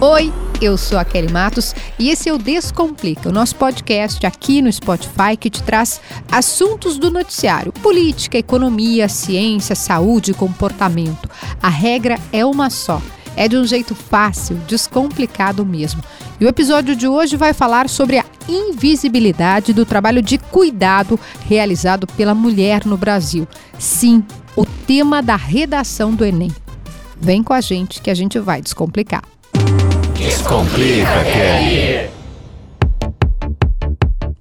Oi, eu sou a Kelly Matos e esse é o Descomplica, o nosso podcast aqui no Spotify que te traz assuntos do noticiário: política, economia, ciência, saúde comportamento. A regra é uma só. É de um jeito fácil, descomplicado mesmo. E o episódio de hoje vai falar sobre a invisibilidade do trabalho de cuidado realizado pela mulher no Brasil. Sim, o tema da redação do Enem. Vem com a gente que a gente vai descomplicar. Descomplica, Kelly.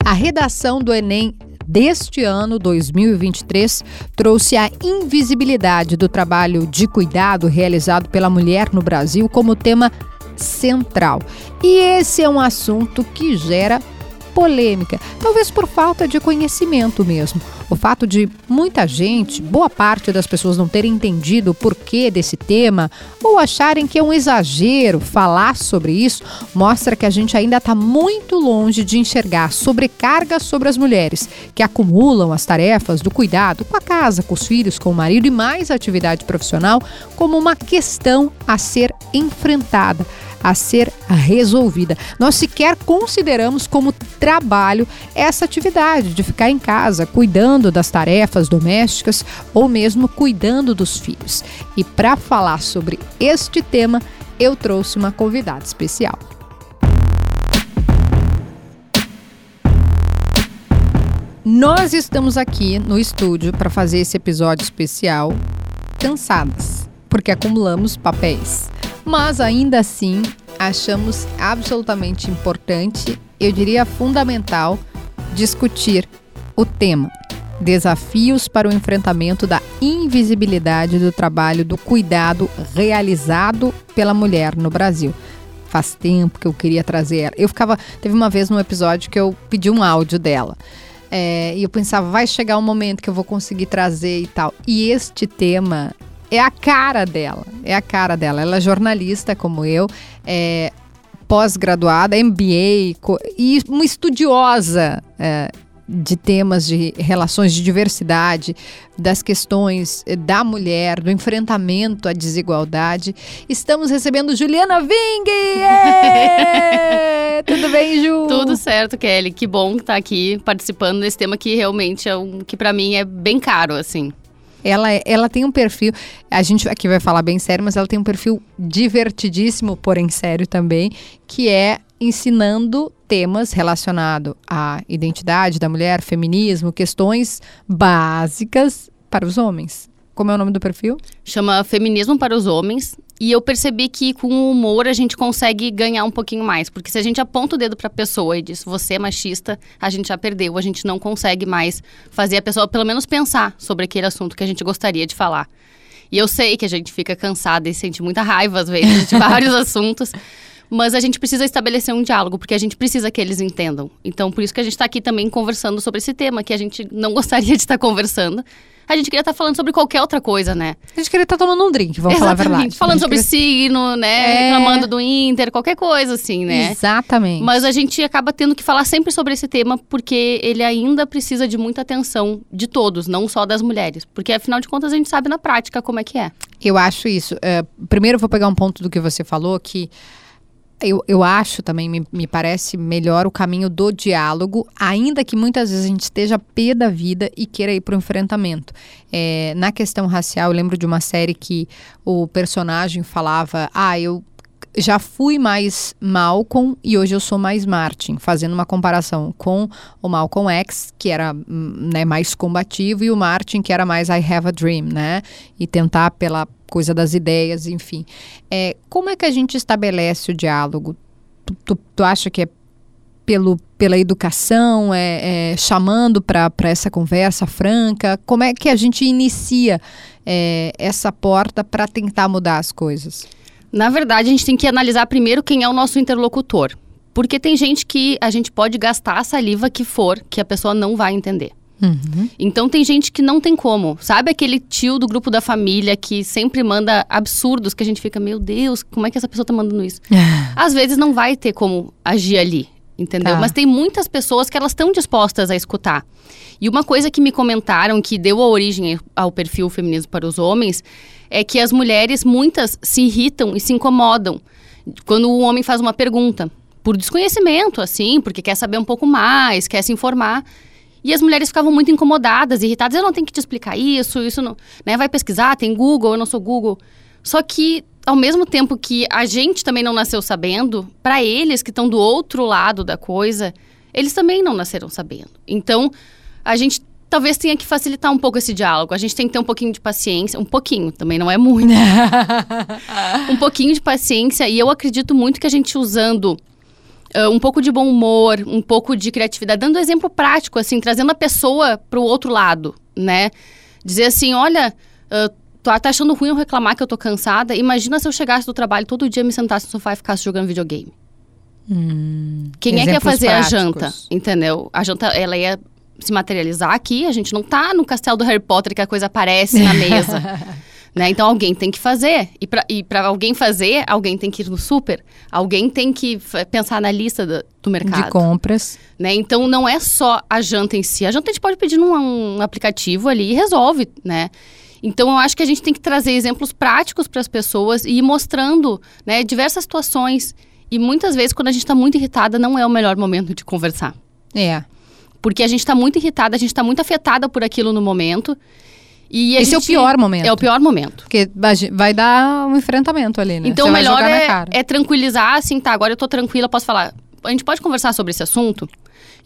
A redação do Enem deste ano, 2023, trouxe a invisibilidade do trabalho de cuidado realizado pela mulher no Brasil como tema central. E esse é um assunto que gera polêmica, talvez por falta de conhecimento mesmo. O fato de muita gente, boa parte das pessoas não terem entendido o porquê desse tema ou acharem que é um exagero falar sobre isso, mostra que a gente ainda está muito longe de enxergar sobrecarga sobre as mulheres que acumulam as tarefas do cuidado com a casa, com os filhos, com o marido e mais atividade profissional como uma questão a ser enfrentada a ser resolvida. Nós sequer consideramos como trabalho essa atividade de ficar em casa cuidando das tarefas domésticas ou mesmo cuidando dos filhos. E para falar sobre este tema, eu trouxe uma convidada especial. Nós estamos aqui no estúdio para fazer esse episódio especial cansadas, porque acumulamos papéis mas ainda assim achamos absolutamente importante, eu diria fundamental, discutir o tema. Desafios para o enfrentamento da invisibilidade do trabalho do cuidado realizado pela mulher no Brasil. Faz tempo que eu queria trazer ela. Eu ficava. Teve uma vez num episódio que eu pedi um áudio dela. É, e eu pensava, vai chegar um momento que eu vou conseguir trazer e tal. E este tema é a cara dela. É a cara dela. Ela é jornalista como eu, é pós-graduada, MBA e uma estudiosa é, de temas de relações de diversidade, das questões da mulher, do enfrentamento à desigualdade. Estamos recebendo Juliana Ving! Tudo bem, Ju? Tudo certo, Kelly. Que bom estar aqui participando desse tema que realmente é um que para mim é bem caro, assim. Ela, ela tem um perfil, a gente aqui vai falar bem sério, mas ela tem um perfil divertidíssimo, porém sério também, que é ensinando temas relacionados à identidade da mulher, feminismo, questões básicas para os homens. Como é o nome do perfil? Chama Feminismo para os Homens. E eu percebi que com o humor a gente consegue ganhar um pouquinho mais. Porque se a gente aponta o dedo para a pessoa e diz você é machista, a gente já perdeu. A gente não consegue mais fazer a pessoa pelo menos pensar sobre aquele assunto que a gente gostaria de falar. E eu sei que a gente fica cansada e sente muita raiva às vezes de vários assuntos. Mas a gente precisa estabelecer um diálogo, porque a gente precisa que eles entendam. Então, por isso que a gente está aqui também conversando sobre esse tema, que a gente não gostaria de estar conversando. A gente queria estar falando sobre qualquer outra coisa, né? A gente queria estar tomando um drink, vamos Exatamente. falar a verdade. Falando sobre queria... signo, né? É... Reclamando do Inter, qualquer coisa assim, né? Exatamente. Mas a gente acaba tendo que falar sempre sobre esse tema, porque ele ainda precisa de muita atenção de todos, não só das mulheres. Porque afinal de contas a gente sabe na prática como é que é. Eu acho isso. Uh, primeiro eu vou pegar um ponto do que você falou, que eu, eu acho também, me, me parece melhor o caminho do diálogo, ainda que muitas vezes a gente esteja pé da vida e queira ir para o enfrentamento. É, na questão racial, eu lembro de uma série que o personagem falava: Ah, eu já fui mais Malcolm e hoje eu sou mais Martin, fazendo uma comparação com o Malcolm X, que era hum, né, mais combativo, e o Martin, que era mais I have a dream, né? E tentar pela coisa das ideias, enfim. É, como é que a gente estabelece o diálogo? Tu, tu, tu acha que é pelo, pela educação, é, é chamando para essa conversa franca? Como é que a gente inicia é, essa porta para tentar mudar as coisas? Na verdade, a gente tem que analisar primeiro quem é o nosso interlocutor. Porque tem gente que a gente pode gastar a saliva que for, que a pessoa não vai entender. Uhum. Então tem gente que não tem como. Sabe aquele tio do grupo da família que sempre manda absurdos que a gente fica, meu Deus, como é que essa pessoa tá mandando isso? Às vezes não vai ter como agir ali, entendeu? Tá. Mas tem muitas pessoas que elas estão dispostas a escutar. E uma coisa que me comentaram que deu a origem ao perfil feminismo para os homens é que as mulheres muitas se irritam e se incomodam Quando o homem faz uma pergunta, por desconhecimento, assim, porque quer saber um pouco mais, quer se informar. E as mulheres ficavam muito incomodadas, irritadas. Eu não tenho que te explicar isso, isso não. Né? Vai pesquisar, tem Google, eu não sou Google. Só que, ao mesmo tempo que a gente também não nasceu sabendo, para eles que estão do outro lado da coisa, eles também não nasceram sabendo. Então, a gente talvez tenha que facilitar um pouco esse diálogo. A gente tem que ter um pouquinho de paciência, um pouquinho, também não é muito. um pouquinho de paciência e eu acredito muito que a gente usando uh, um pouco de bom humor, um pouco de criatividade, dando exemplo prático, assim, trazendo a pessoa para o outro lado, né? Dizer assim, olha, uh, tu tá achando ruim eu reclamar que eu tô cansada? Imagina se eu chegasse do trabalho todo dia, me sentasse no sofá e ficasse jogando videogame. Hum, Quem é que ia fazer práticos. a janta? Entendeu? A janta, ela ia se materializar aqui. A gente não tá no castelo do Harry Potter que a coisa aparece na mesa. né? Então alguém tem que fazer. E para alguém fazer, alguém tem que ir no super. Alguém tem que pensar na lista do, do mercado. De compras. Né? Então não é só a janta em si. A janta a gente pode pedir num um aplicativo ali e resolve, né? Então, eu acho que a gente tem que trazer exemplos práticos para as pessoas e ir mostrando né, diversas situações. E muitas vezes, quando a gente está muito irritada, não é o melhor momento de conversar. É. Porque a gente está muito irritada, a gente está muito afetada por aquilo no momento. E Esse gente, é o pior momento. É o pior momento. Porque vai dar um enfrentamento ali, né? Então, o melhor é, é, tranquilizar, assim, tá, agora eu tô tranquila, posso falar. A gente pode conversar sobre esse assunto?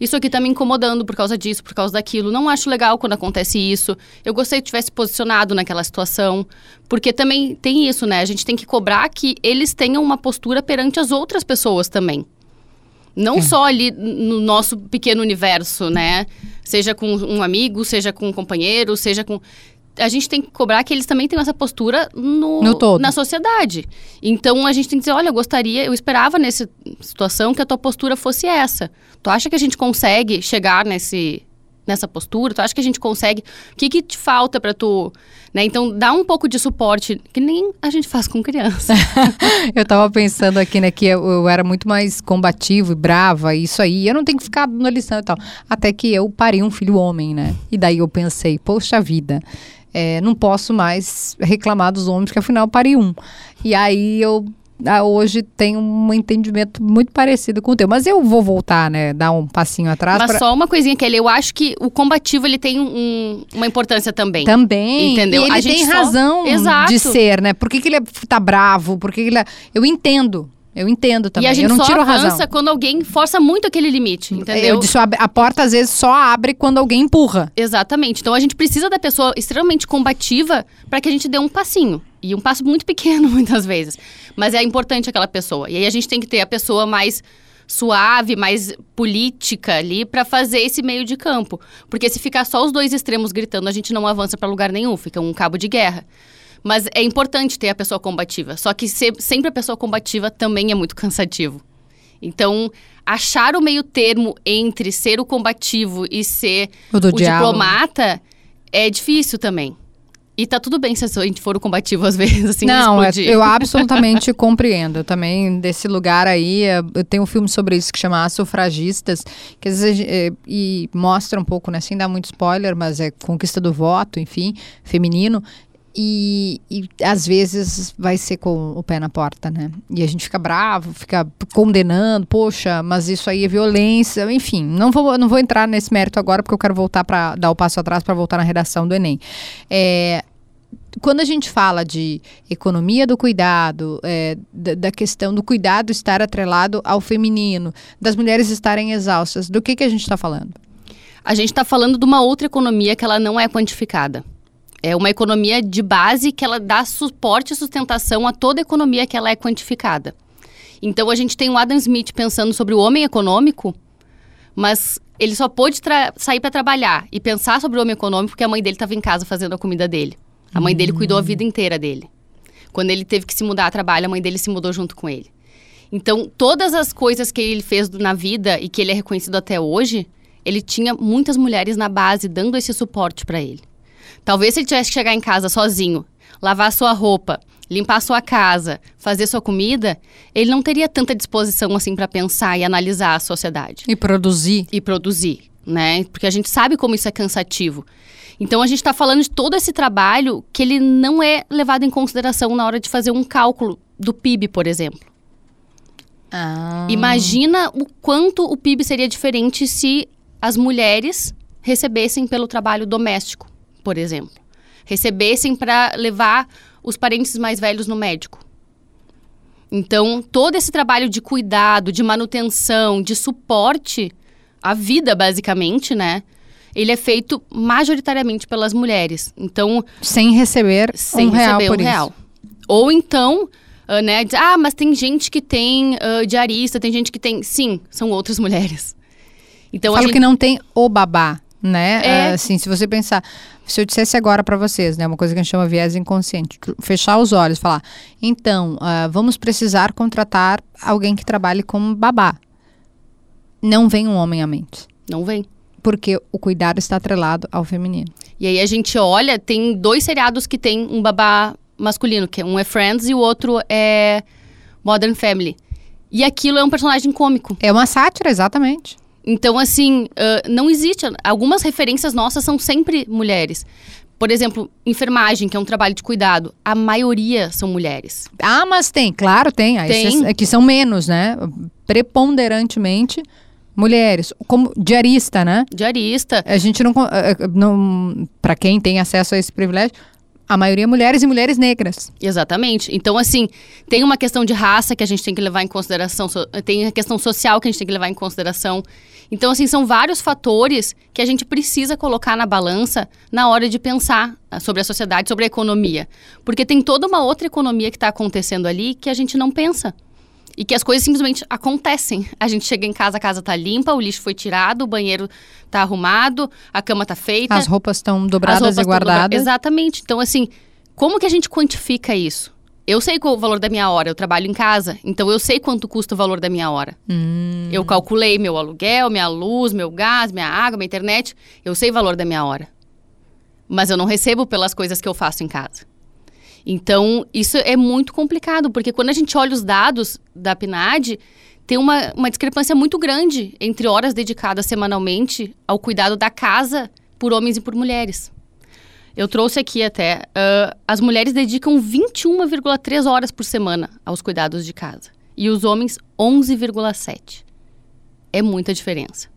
Isso aqui tá me incomodando por causa disso, por causa daquilo. Não acho legal quando acontece isso. Eu gostei que tivesse posicionado naquela situação. Porque também tem isso, né? A gente tem que cobrar que eles tenham uma postura perante as outras pessoas também. Não é. só ali no nosso pequeno universo, né? Seja com um amigo, seja com um companheiro, seja com a gente tem que cobrar que eles também tenham essa postura no, no todo. na sociedade. Então a gente tem que dizer, olha, eu gostaria, eu esperava nessa situação que a tua postura fosse essa. Tu acha que a gente consegue chegar nesse nessa postura? Tu acha que a gente consegue? O que que te falta para tu, né? Então dá um pouco de suporte que nem a gente faz com criança. eu tava pensando aqui, né, que eu, eu, era muito mais combativo e brava, isso aí. Eu não tenho que ficar na lição e tal. Até que eu parei um filho homem, né? E daí eu pensei, poxa vida, é, não posso mais reclamar dos homens, que afinal parei um. E aí eu ah, hoje tenho um entendimento muito parecido com o teu. Mas eu vou voltar, né? Dar um passinho atrás. Mas pra... só uma coisinha, Kelly. Eu acho que o combativo ele tem um, uma importância também. Também. Entendeu? E ele A tem razão de ser, né? Por que, que ele tá bravo? Por que, que ele. É... Eu entendo. Eu entendo também. E a gente eu não só tiro avança razão. quando alguém força muito aquele limite, entendeu? Eu disse, a porta às vezes só abre quando alguém empurra. Exatamente. Então a gente precisa da pessoa extremamente combativa para que a gente dê um passinho. E um passo muito pequeno muitas vezes. Mas é importante aquela pessoa. E aí a gente tem que ter a pessoa mais suave, mais política ali para fazer esse meio de campo. Porque se ficar só os dois extremos gritando, a gente não avança para lugar nenhum, fica um cabo de guerra. Mas é importante ter a pessoa combativa. Só que ser, sempre a pessoa combativa também é muito cansativo. Então, achar o meio termo entre ser o combativo e ser o, o diplomata é difícil também. E tá tudo bem se a gente for o combativo às vezes, assim, Não, é, eu absolutamente compreendo. Eu também, desse lugar aí, é, eu tenho um filme sobre isso que chama As Sufragistas, que às vezes é, e mostra um pouco, né, sem dar muito spoiler, mas é conquista do voto, enfim, feminino. E, e, às vezes vai ser com o pé na porta, né? E a gente fica bravo, fica condenando, poxa, mas isso aí é violência, enfim. Não vou, não vou entrar nesse mérito agora porque eu quero voltar para dar o passo atrás para voltar na redação do Enem. É, quando a gente fala de economia do cuidado, é, da, da, questão do cuidado estar atrelado ao feminino, das mulheres estarem exaustas, do que, que a gente está falando? A gente está falando de uma outra economia que ela não é quantificada. É uma economia de base que ela dá suporte e sustentação a toda economia que ela é quantificada. Então a gente tem o Adam Smith pensando sobre o homem econômico, mas ele só pôde sair para trabalhar e pensar sobre o homem econômico porque a mãe dele estava em casa fazendo a comida dele. A mãe dele cuidou a vida inteira dele. Quando ele teve que se mudar a trabalho, a mãe dele se mudou junto com ele. Então, todas as coisas que ele fez na vida e que ele é reconhecido até hoje, ele tinha muitas mulheres na base dando esse suporte para ele. Talvez se ele tivesse que chegar em casa sozinho, lavar sua roupa, limpar sua casa, fazer sua comida, ele não teria tanta disposição assim para pensar e analisar a sociedade. E produzir. E produzir, né? Porque a gente sabe como isso é cansativo. Então a gente está falando de todo esse trabalho que ele não é levado em consideração na hora de fazer um cálculo do PIB, por exemplo. Ah. Imagina o quanto o PIB seria diferente se as mulheres recebessem pelo trabalho doméstico, por exemplo. Recebessem para levar os parentes mais velhos no médico. Então, todo esse trabalho de cuidado, de manutenção, de suporte à vida, basicamente, né? Ele é feito majoritariamente pelas mulheres. Então, Sem receber sem um real receber por um isso. real. Ou então, ah, né, diz, ah, mas tem gente que tem ah, diarista, tem gente que tem. Sim, são outras mulheres. Então, Falo gente... que não tem o babá, né? É. Ah, Assim, se você pensar, se eu dissesse agora pra vocês, né, uma coisa que a gente chama viés inconsciente, fechar os olhos, falar, então, ah, vamos precisar contratar alguém que trabalhe como babá. Não vem um homem à mente, Não vem. porque o cuidado está atrelado ao feminino. E aí a gente olha, tem dois seriados que tem um babá masculino, que um é Friends e o outro é Modern Family. E aquilo é um personagem cômico. É uma sátira, exatamente. Então, assim, ah, não existe. Algumas referências nossas são sempre mulheres. Por exemplo, enfermagem, que é um trabalho de cuidado. A maioria são mulheres. Ah, mas tem, claro, tem. Tem. É que são menos, né? Preponderantemente mulheres. Como diarista, né? Diarista. A gente não, eh, eh, não para quem tem acesso a esse privilégio, a maioria é mulheres e mulheres negras. Exatamente. Então, assim, tem uma questão de raça que a gente tem que levar em consideração, tem a questão social que a gente tem que levar em consideração. Então, assim, são vários fatores que a gente precisa colocar na balança na hora de pensar ah, sobre a sociedade, sobre a economia. Porque tem toda uma outra economia que está acontecendo ali que a gente não pensa. E que as coisas simplesmente acontecem. A gente chega em casa, a casa tá limpa, o lixo foi tirado, o banheiro tá arrumado, a cama tá feita. As roupas estão As dobradas roupas e estão dobra- guardadas. Exatamente. Então, assim, como que a gente quantifica isso? Eu sei qual o valor da minha hora, eu trabalho em casa, então eu sei quanto custa o valor da minha hora. Hum. Eu calculei meu aluguel, minha luz, meu gás, minha água, minha internet. Eu sei o valor da minha hora. Mas eu não recebo pelas coisas que eu faço em casa. Então, isso é muito complicado, porque quando a gente olha os dados da PNAD, tem uma, uma discrepância muito grande entre horas dedicadas semanalmente ao cuidado da casa por homens e por mulheres. Eu trouxe aqui até, ah, as mulheres dedicam 21,3 horas por semana aos cuidados de casa e os homens 11,7. É muita diferença.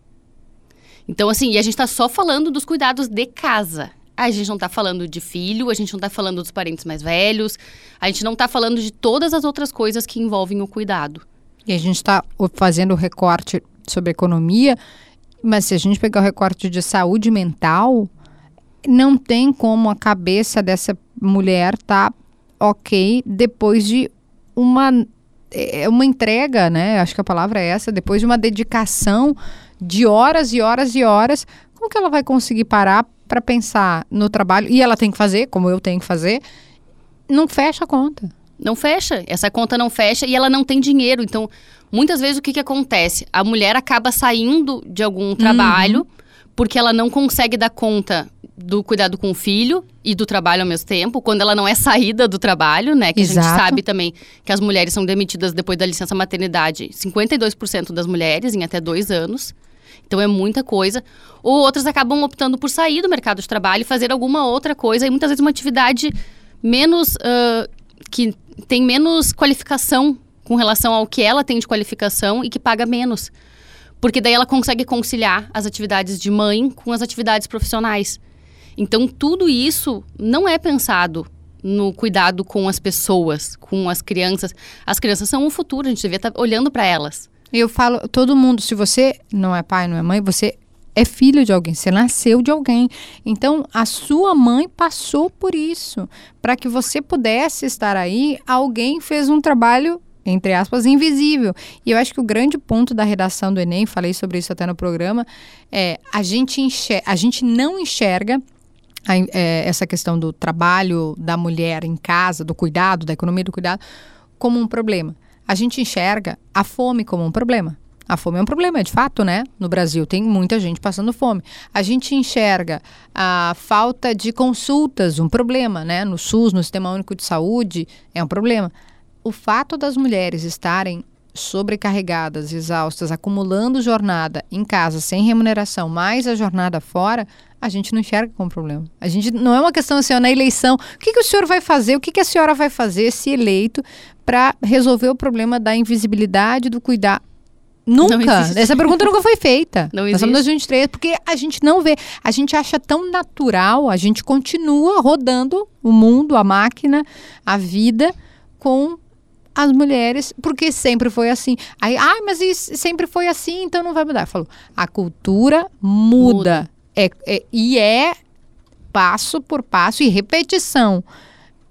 Então, assim, e a gente está só falando dos cuidados de casa. A gente não está falando de filho, a gente não está falando dos parentes mais velhos, a gente não está falando de todas as outras coisas que envolvem o cuidado. E a gente está fazendo recorte sobre economia, mas se a gente pegar o recorte de saúde mental, não tem como a cabeça dessa mulher tá ok depois de uma é uma entrega, né? Acho que a palavra é essa, depois de uma dedicação de horas e horas e horas, como que ela vai conseguir parar para pensar no trabalho? E ela tem que fazer, como eu tenho que fazer, não fecha a conta. Não fecha, essa conta não fecha e ela não tem dinheiro. Então, muitas vezes o que, que acontece? A mulher acaba saindo de algum trabalho porque ela não consegue dar conta do cuidado com o filho e do trabalho ao mesmo tempo, quando ela não é saída do trabalho, né? Que a gente Exato. sabe também que as mulheres são demitidas depois da licença maternidade, 52% das mulheres em até dois anos. Então é muita coisa. Ou outras acabam optando por sair do mercado de trabalho e fazer alguma outra coisa, e muitas vezes uma atividade menos. ah, que tem menos qualificação com relação ao que ela tem de qualificação e que paga menos. Porque daí ela consegue conciliar as atividades de mãe com as atividades profissionais. Então, tudo isso não é pensado no cuidado com as pessoas, com as crianças. As crianças são o futuro, a gente devia estar olhando para elas. Eu falo, todo mundo, se você não é pai, não é mãe, você é filho de alguém, você nasceu de alguém. Então, a sua mãe passou por isso. Para que você pudesse estar aí, alguém fez um trabalho, entre aspas, invisível. E eu acho que o grande ponto da redação do Enem, falei sobre isso até no programa, é a gente, enxer a gente não enxerga a- é, essa questão do trabalho da mulher em casa, do cuidado, da economia do cuidado, como um problema. A gente enxerga a fome como um problema. A fome é um problema, de fato, né? No Brasil tem muita gente passando fome. A gente enxerga a falta de consultas, um problema, né? No SUS, no Sistema Único de Saúde, é um problema. O fato das mulheres estarem sobrecarregadas, exaustas, acumulando jornada em casa sem remuneração, mais a jornada fora, a gente não enxerga como problema. A gente não é uma questão assim, ó, na eleição, o que, que o senhor vai fazer, o que, que a senhora vai fazer se eleito para resolver o problema da invisibilidade do cuidar. Nunca. Essa pergunta nunca foi feita. Não Nós estamos em existe. 2023, porque a gente não vê. A gente acha tão natural, a gente continua rodando o mundo, a máquina, a vida com as mulheres, porque sempre foi assim. Aí, ai, mas isso sempre foi assim, então não vai mudar. Eu falo, a cultura muda. É, é- e é passo por passo e repetição.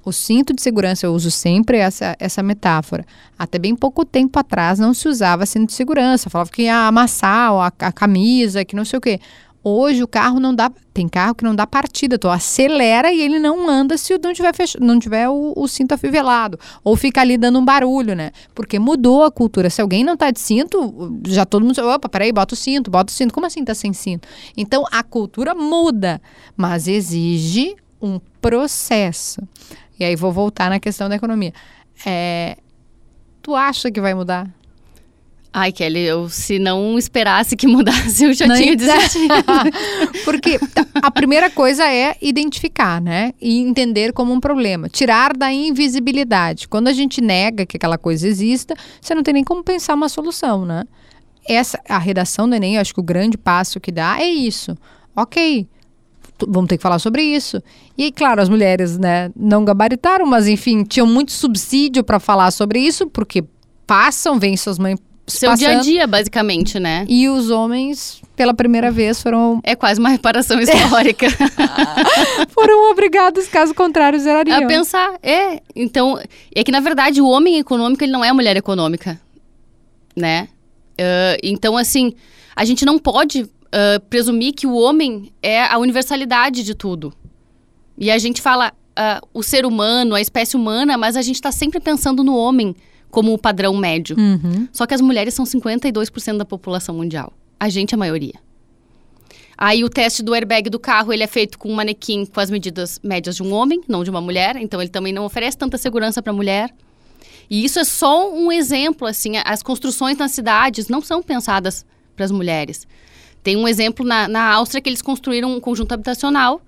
O cinto de segurança, eu uso sempre essa, essa metáfora. Até bem pouco tempo atrás não se usava cinto de segurança. Falava que ia amassar a, a camisa, que não sei o quê. Hoje o carro não dá. Tem carro que não dá partida. Tu acelera e ele não anda se não tiver, fech, não tiver o, o cinto afivelado. Ou fica ali dando um barulho, né? Porque mudou a cultura. Se alguém não tá de cinto, já todo mundo. Opa, peraí, bota o cinto, bota o cinto. Como assim tá sem cinto? Então a cultura muda, mas exige um processo. E aí vou voltar na questão da economia. É, tu acha que vai mudar? Ai, Kelly, eu se não esperasse que mudasse, eu já Não tinha desistido. Porque a primeira coisa é identificar, né? E entender como um problema. Tirar da invisibilidade. Quando a gente nega que aquela coisa exista, você não tem nem como pensar uma solução, né? Essa, a redação do Enem, eu acho que o grande passo que dá é isso. Ok, vamos ter que falar sobre isso. E aí, claro, as mulheres, né, não gabaritaram, mas enfim, tinham muito subsídio para falar sobre isso, porque passam, veem suas mães Seu passando. dia a dia, basicamente, né? E os homens, pela primeira vez, foram É quase uma reparação histórica. foram obrigados, caso contrário, zerariam. a pensar, é. Então, é que na verdade o homem econômico ele não é a mulher econômica, né? Ah, então, assim, a gente não pode ah, presumir que o homem é a universalidade de tudo. E a gente fala ah, o ser humano, a espécie humana, mas a gente está sempre pensando no homem como o padrão médio. Uhum. Só que as mulheres são 52% da população mundial. A gente é a maioria. Aí o teste do airbag do carro, ele é feito com um manequim com as medidas médias de um homem, não de uma mulher. Então ele também não oferece tanta segurança para a mulher. E isso é só um exemplo, assim. As construções nas cidades não são pensadas para as mulheres. Tem um exemplo na, na Áustria que eles construíram um conjunto habitacional,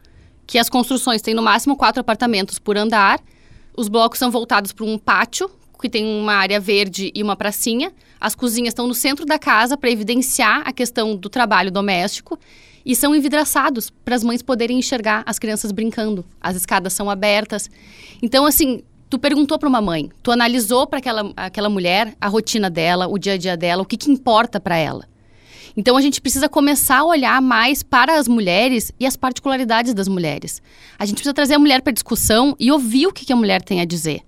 que as construções têm no máximo quatro apartamentos por andar. Os blocos são voltados para um pátio, que tem uma área verde e uma pracinha. As cozinhas estão no centro da casa para evidenciar a questão do trabalho doméstico. E são envidraçados para as mães poderem enxergar as crianças brincando. As escadas são abertas. Então, assim, tu perguntou para uma mãe, tu analisou para aquela, aquela mulher a rotina dela, o dia a dia dela, o que, que importa para ela. Então a gente precisa começar a olhar mais para as mulheres e as particularidades das mulheres. A gente precisa trazer a mulher para discussão e ouvir o que, que a mulher tem a dizer.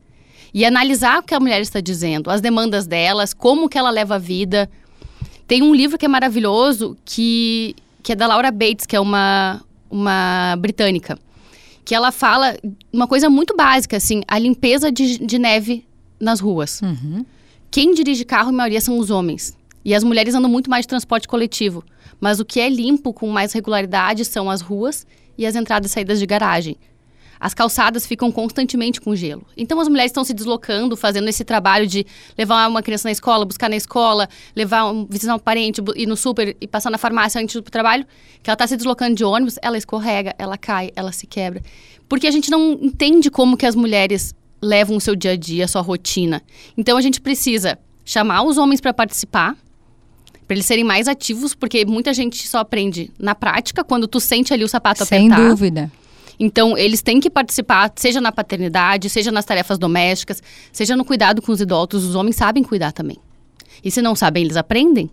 E analisar o que a mulher está dizendo, as demandas delas, como que ela leva a vida. Tem um livro que é maravilhoso, que, que é da Laura Bates, que é uma, uma britânica. Que ela fala uma coisa muito básica, assim, a limpeza de, de neve nas ruas. Uhum. Quem dirige carro, em maioria, são os homens. E as mulheres andam muito mais de transporte coletivo. Mas o que é limpo com mais regularidade são as ruas e as entradas e saídas de garagem. As calçadas ficam constantemente com gelo. Então as mulheres estão se deslocando, fazendo esse trabalho de levar uma criança na escola, buscar na escola, levar um, visitar um parente, ir no super e passar na farmácia antes do trabalho, que ela está se deslocando de ônibus, ela escorrega, ela cai, ela se quebra. Porque a gente não entende como que as mulheres levam o seu dia a dia, a sua rotina. Então a gente precisa chamar os homens para participar, para eles serem mais ativos, porque muita gente só aprende na prática, quando tu sente ali o sapato Sem apertar. dúvida. Então, eles têm que participar, seja na paternidade, seja nas tarefas domésticas, seja no cuidado com os idosos. Os homens sabem cuidar também. E se não sabem, eles aprendem.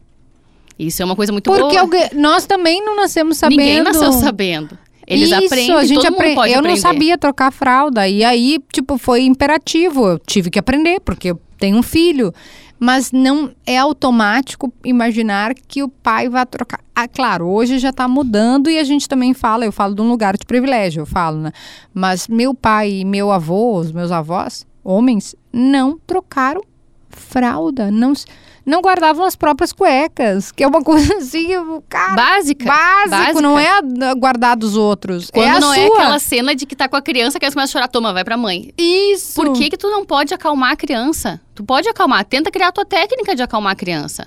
Isso é uma coisa muito Porque boa. alguém- nós também não nascemos sabendo. Ninguém nasceu sabendo. Eles Isso, aprendem, a gente todo mundo apre- pode Eu aprender. não sabia trocar fralda. E aí, tipo, foi imperativo. Eu tive que aprender, porque eu tenho um filho. Mas não é automático imaginar que o pai vai trocar. Ah, claro, hoje já está mudando e a gente também fala, eu falo de um lugar de privilégio, eu falo, né? Mas meu pai e meu avô, os meus avós, homens, não trocaram fralda, não, não guardavam as próprias cuecas, que é uma coisa assim, cara, Básica. básico, Básica. não é guardar dos outros, Quando é a não sua. é aquela cena de que tá com a criança, que a criança começa a chorar, toma, vai pra mãe. Isso. Por que que tu não pode acalmar a criança? Tu pode acalmar, tenta criar a tua técnica de acalmar a criança.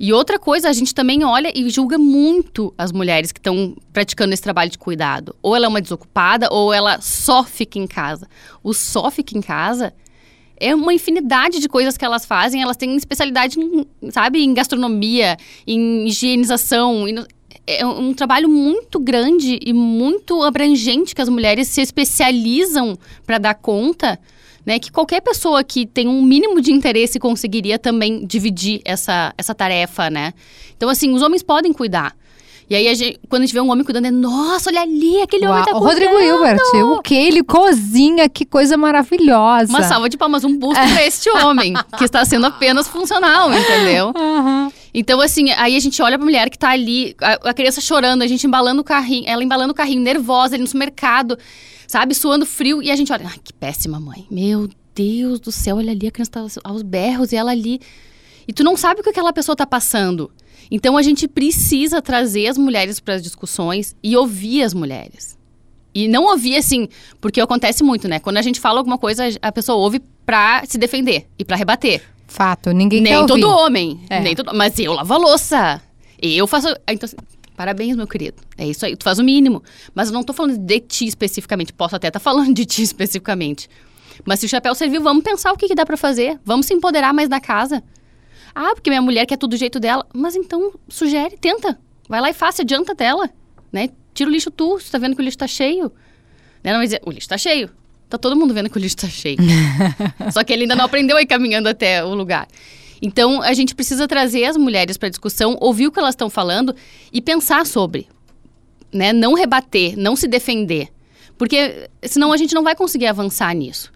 E outra coisa, a gente também olha e julga muito as mulheres que estão praticando esse trabalho de cuidado. Ou ela é uma desocupada, ou ela só fica em casa. O só fica em casa é uma infinidade de coisas que elas fazem. Elas têm especialidade, em, sabe, em gastronomia, em higienização. Em, é um trabalho muito grande e muito abrangente que as mulheres se especializam para dar conta, né? Que qualquer pessoa que tem um mínimo de interesse conseguiria também dividir essa, essa tarefa, né? Então, assim, os homens podem cuidar. E aí, a gente, quando a gente vê um homem cuidando, é nossa, olha ali, aquele Uau, homem tá cuidando. Rodrigo Hilbert, o que ele cozinha, que coisa maravilhosa. Uma salva de palmas, um busto pra este homem, que está sendo apenas funcional, entendeu? Uhum. Então, assim, aí a gente olha pra mulher que tá ali, a, a criança chorando, a gente embalando o carrinho, ela embalando o carrinho, nervosa, ali no supermercado, sabe, suando frio, e a gente olha, ai, que péssima mãe, meu Deus do céu, olha ali, a criança tá aos berros, e ela ali... E tu não sabe o que aquela pessoa tá passando. Então a gente precisa trazer as mulheres para as discussões e ouvir as mulheres. E não ouvir assim, porque acontece muito, né? Quando a gente fala alguma coisa, a pessoa ouve para se defender e para rebater. Fato, ninguém nem quer ouvir. todo homem, é. nem todo, mas eu lavo a louça. Eu faço, então assim, parabéns, meu querido. É isso aí, tu faz o mínimo. Mas eu não tô falando de ti especificamente, posso até estar tá falando de ti especificamente. Mas se o chapéu serviu, vamos pensar o que, que dá para fazer. Vamos se empoderar mais na casa. Ah, porque minha mulher quer tudo do jeito dela. Mas então, sugere, tenta. Vai lá e faça, adianta dela. Né? Tira o lixo tu, você tá vendo que o lixo tá cheio. Né? Não vai dizer, o lixo tá cheio. Tá todo mundo vendo que o lixo tá cheio. Só que ele ainda não aprendeu a ir caminhando até o lugar. Então, a gente precisa trazer as mulheres para discussão, ouvir o que elas estão falando e pensar sobre. Né? Não rebater, não se defender. Porque senão a gente não vai conseguir avançar nisso.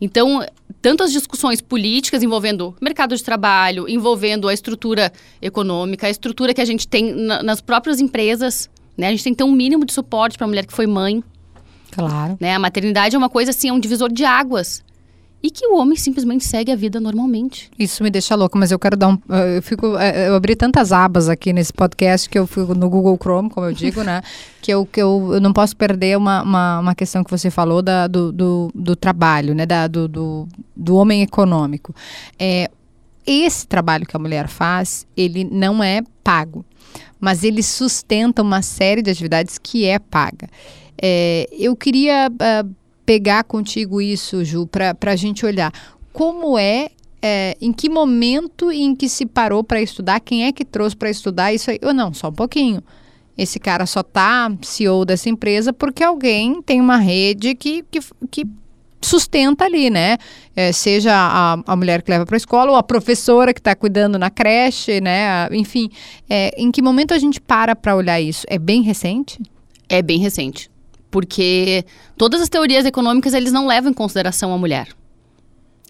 Então, tanto as discussões políticas envolvendo mercado de trabalho, envolvendo a estrutura econômica, a estrutura que a gente tem na, nas próprias empresas, né? A gente tem que ter um mínimo de suporte para a mulher que foi mãe. Claro. Né? A maternidade é uma coisa assim, é um divisor de águas e que o homem simplesmente segue a vida normalmente. Isso me deixa louco, mas eu quero dar um. Eu fico. Eu abri tantas abas aqui nesse podcast que eu fico no Google Chrome, como eu digo, né? Que eu, que eu, eu não posso perder uma, uma, uma questão que você falou da, do, do, do trabalho, né? Da, do, do, do homem econômico. É, esse trabalho que a mulher faz, ele não é pago, mas ele sustenta uma série de atividades que é paga. É, eu queria uh, pegar contigo isso, Ju, para a gente olhar como é, é, em que momento em que se parou para estudar, quem é que trouxe para estudar isso aí? Ou não, só um pouquinho. Esse cara só tá CEO dessa empresa porque alguém tem uma rede que, que, que sustenta ali, né? É, seja a, a mulher que leva para a escola ou a professora que está cuidando na creche, né? Enfim, é, em que momento a gente para para olhar isso? É bem recente? É bem recente porque todas as teorias econômicas eles não levam em consideração a mulher.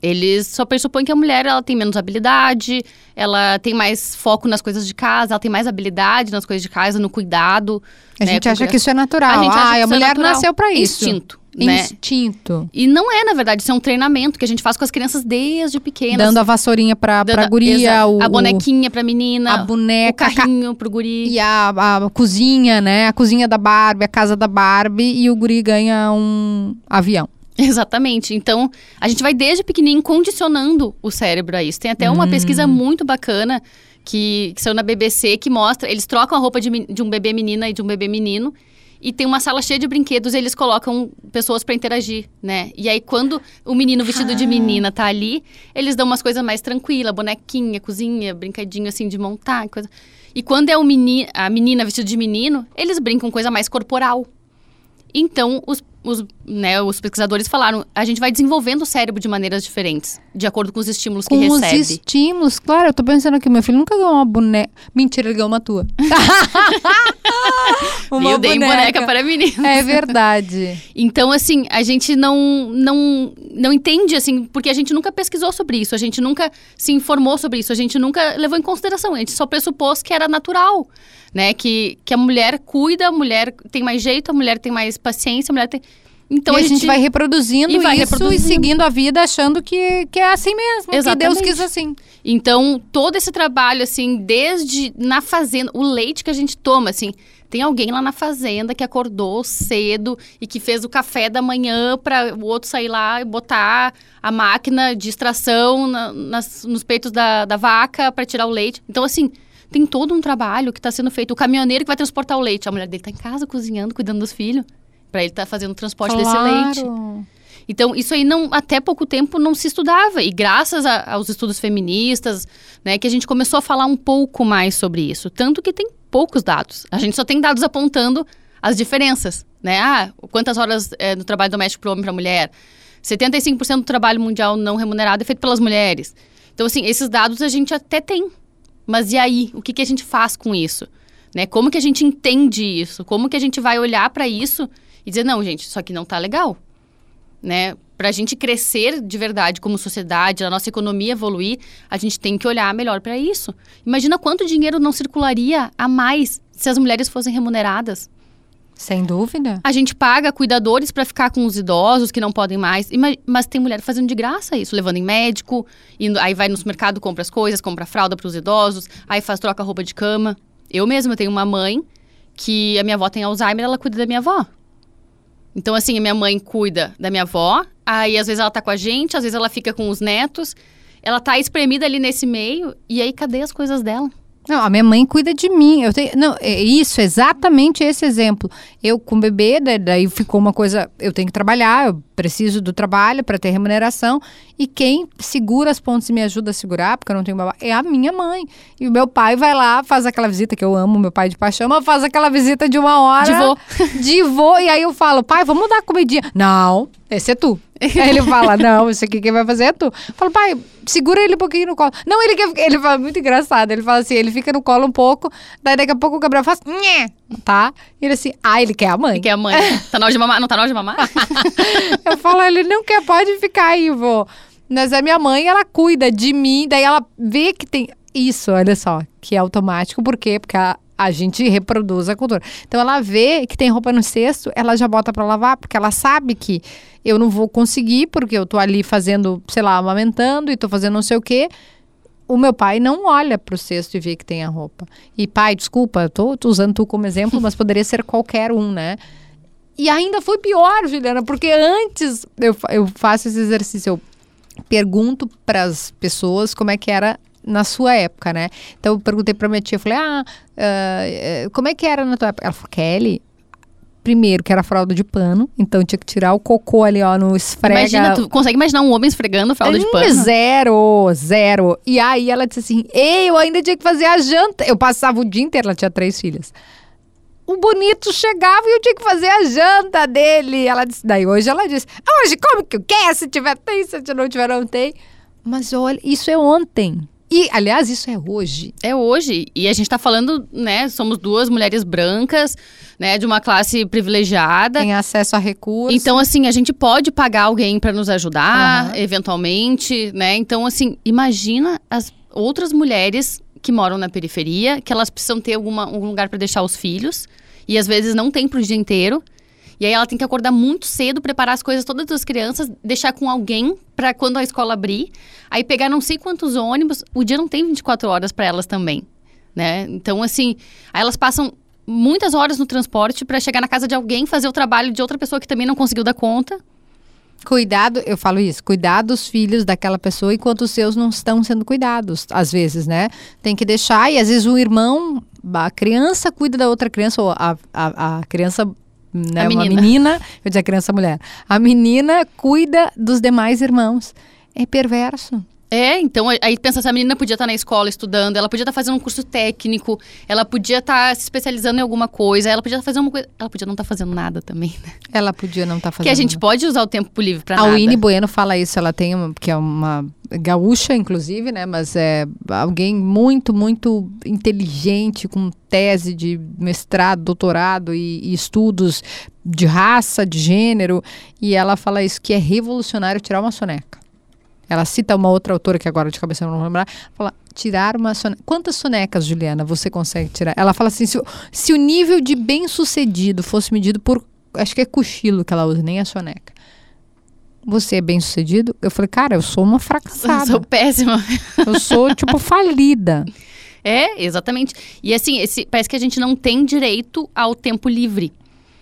Eles só pressupõem que a mulher ela tem menos habilidade, ela tem mais foco nas coisas de casa, ela tem mais habilidade nas coisas de casa, no cuidado. A né? gente acha que isso é natural. A, gente ah, a é mulher é nasceu para isso. Instinto. Né? Instinto. E não é, na verdade, isso é um treinamento que a gente faz com as crianças desde pequenas. Dando a vassourinha pra, dando, pra guria. O, a bonequinha pra menina. A boneca. O carrinho pro guri. E a, a cozinha, né? A cozinha da Barbie, a casa da Barbie. E o guri ganha um avião. Exatamente. Então, a gente vai desde pequenininho condicionando o cérebro a isso. Tem até uma hum. pesquisa muito bacana que, que saiu na BBC que mostra... Eles trocam a roupa de, de um bebê menina e de um bebê menino e tem uma sala cheia de brinquedos e eles colocam pessoas para interagir, né? E aí, quando o menino vestido ah. de menina tá ali, eles dão umas coisas mais tranquilas, bonequinha, cozinha, brincadinho assim de montar, coisa. E quando é o meni a menina vestida de menino, eles brincam coisa mais corporal. Então, os os, né, os pesquisadores falaram, a gente vai desenvolvendo o cérebro de maneiras diferentes, de acordo com os estímulos que com recebe. Com os estímulos, claro, eu tô pensando aqui, meu filho nunca ganhou uma boneca. Mentira, ele ganhou uma tua. uma eu dei boneca para menina. É verdade. então, assim, a gente não, não, não entende, assim, porque a gente nunca pesquisou sobre isso, a gente nunca se informou sobre isso, a gente nunca levou em consideração, a gente só pressupôs que era natural né? Que, que a mulher cuida, a mulher tem mais jeito, a mulher tem mais paciência, a mulher tem. Então a, gente, gente vai reproduzindo e vai isso reproduzindo. e seguindo a vida achando que, que é assim mesmo, Exatamente. que Deus quis assim. Então, todo esse trabalho, assim, desde na fazenda, o leite que a gente toma, assim, tem alguém lá na fazenda que acordou cedo e que fez o café da manhã para o outro sair lá e botar a máquina de extração na, nas, nos peitos da, da vaca para tirar o leite. Então, assim, tem todo um trabalho que está sendo feito. O caminhoneiro que vai transportar o leite, a mulher dele está em casa cozinhando, cuidando dos filhos, para ele estar tá fazendo o transporte claro. desse leite. Então, isso aí não, até pouco tempo não se estudava. E graças a, aos estudos feministas, né, que a gente começou a falar um pouco mais sobre isso. Tanto que tem poucos dados. A gente só tem dados apontando as diferenças, né? Ah, quantas horas é, no trabalho doméstico para homem e para mulher? 75% do trabalho mundial não remunerado é feito pelas mulheres. Então, assim, esses dados a gente até tem. Mas e aí? O que, que a gente faz com isso? Né? Como que a gente entende isso? Como que a gente vai olhar para isso e dizer, não, gente, isso aqui não tá legal. Né? Para a gente crescer de verdade como sociedade, a nossa economia evoluir, a gente tem que olhar melhor para isso. Imagina quanto dinheiro não circularia a mais se as mulheres fossem remuneradas. Sem dúvida. A gente paga cuidadores para ficar com os idosos que não podem mais, mas tem mulher fazendo de graça isso, levando em médico, indo, aí vai no supermercado, compra as coisas, compra fralda para os idosos, aí faz troca roupa de cama. Eu mesma tenho uma mãe que a minha avó tem Alzheimer, ela cuida da minha avó. Então, assim, minha mãe cuida da minha avó, aí às vezes ela tá com a gente, às vezes ela fica com os netos, ela tá espremida ali nesse meio, e aí cadê as coisas dela? Não, a minha mãe cuida de mim. Eu tenho, não, é isso, exatamente esse exemplo. Eu com bebê, daí ficou uma coisa, eu tenho que trabalhar, eu preciso do trabalho para ter remuneração. E quem segura as pontes e me ajuda a segurar, porque eu não tenho babá, é a minha mãe. E o meu pai vai lá, faz aquela visita, que eu amo meu pai de paixão, mas faz aquela visita de uma hora. De vô. De vô. E aí eu falo, pai, vamos dar comidinha. Não, esse é tu. Aí ele fala, não, isso aqui quem vai fazer é tu. Eu falo, pai, segura ele um pouquinho no colo. Não, ele quer, ele fala muito engraçado. Ele fala assim, ele fica no colo um pouco, daí daqui a pouco o Gabriel faz, Nhê! tá? E ele assim, ah, ele quer a mãe. Ele quer a mãe. tá na hora de mamar? Não tá na hora de mamar? eu falo, ele não quer, pode ficar aí, vô. Mas a minha mãe, ela cuida de mim, daí ela vê que tem isso, olha só, que é automático. Por quê? Porque a, a gente reproduz a cultura. Então ela vê que tem roupa no cesto, ela já bota para lavar, porque ela sabe que eu não vou conseguir, porque eu tô ali fazendo, sei lá, amamentando e tô fazendo não sei o quê. O meu pai não olha pro cesto e vê que tem a roupa. E pai, desculpa, tô, tô usando tu como exemplo, mas poderia ser qualquer um, né? E ainda foi pior, Juliana, porque antes eu, eu faço esse exercício, eu pergunto para as pessoas como é que era na sua época, né? Então eu perguntei para minha tia, eu falei, ah, uh, como é que era na tua época? Ela falou, Kelly, primeiro que era fralda de pano, então tinha que tirar o cocô ali, ó, no esfrega. Imagina, tu consegue imaginar um homem esfregando fralda de pano? Zero, zero. E aí ela disse assim, ei, eu ainda tinha que fazer a janta. Eu passava o dia inteiro, ela tinha três filhas o bonito chegava e eu tinha que fazer a janta dele. Ela disse, daí hoje ela disse, hoje como que eu quero? Se tiver tem, se não tiver não tem. Mas olha, isso é ontem. E, aliás, isso é hoje. É hoje. E a gente está falando, né? Somos duas mulheres brancas, né? De uma classe privilegiada. Tem acesso a recursos. Então, assim, a gente pode pagar alguém para nos ajudar, uhum. eventualmente, né? Então, assim, imagina as outras mulheres que moram na periferia, que elas precisam ter alguma, algum lugar para deixar os filhos. E às vezes não tem pro dia inteiro. E aí ela tem que acordar muito cedo, preparar as coisas todas das crianças, deixar com alguém para quando a escola abrir. Aí pegar não sei quantos ônibus. O dia não tem 24 horas para elas também, né? Então assim, aí elas passam muitas horas no transporte para chegar na casa de alguém, fazer o trabalho de outra pessoa que também não conseguiu dar conta. Cuidado, eu falo isso, cuidar dos filhos daquela pessoa enquanto os seus não estão sendo cuidados, às vezes, né? Tem que deixar, e às vezes o irmão, a criança cuida da outra criança, ou a, a, a criança né, a menina. uma menina, eu disse a criança mulher, a menina cuida dos demais irmãos. É perverso. É, então aí pensa, essa menina podia estar na escola estudando, ela podia estar fazendo um curso técnico, ela podia estar se especializando em alguma coisa, ela podia estar fazendo uma coisa. Ela podia não estar fazendo nada também, né? Ela podia não estar fazendo Que a gente pode usar o tempo livre para nada. A Winnie Bueno fala isso, ela tem, uma, que é uma gaúcha, inclusive, né? Mas é alguém muito, muito inteligente, com tese de mestrado, doutorado e, e estudos de raça, de gênero. E ela fala isso, que é revolucionário tirar uma soneca. Ela cita uma outra autora que agora de cabeça eu não vou lembrar. Fala, tirar uma soneca. Quantas sonecas, Juliana, você consegue tirar? Ela fala assim: se, se o nível de bem-sucedido fosse medido por. Acho que é cochilo que ela usa, nem a soneca. Você é bem sucedido? Eu falei, cara, eu sou uma fracassada. Eu sou péssima. Eu sou, tipo, falida. É, exatamente. E assim, esse, parece que a gente não tem direito ao tempo livre.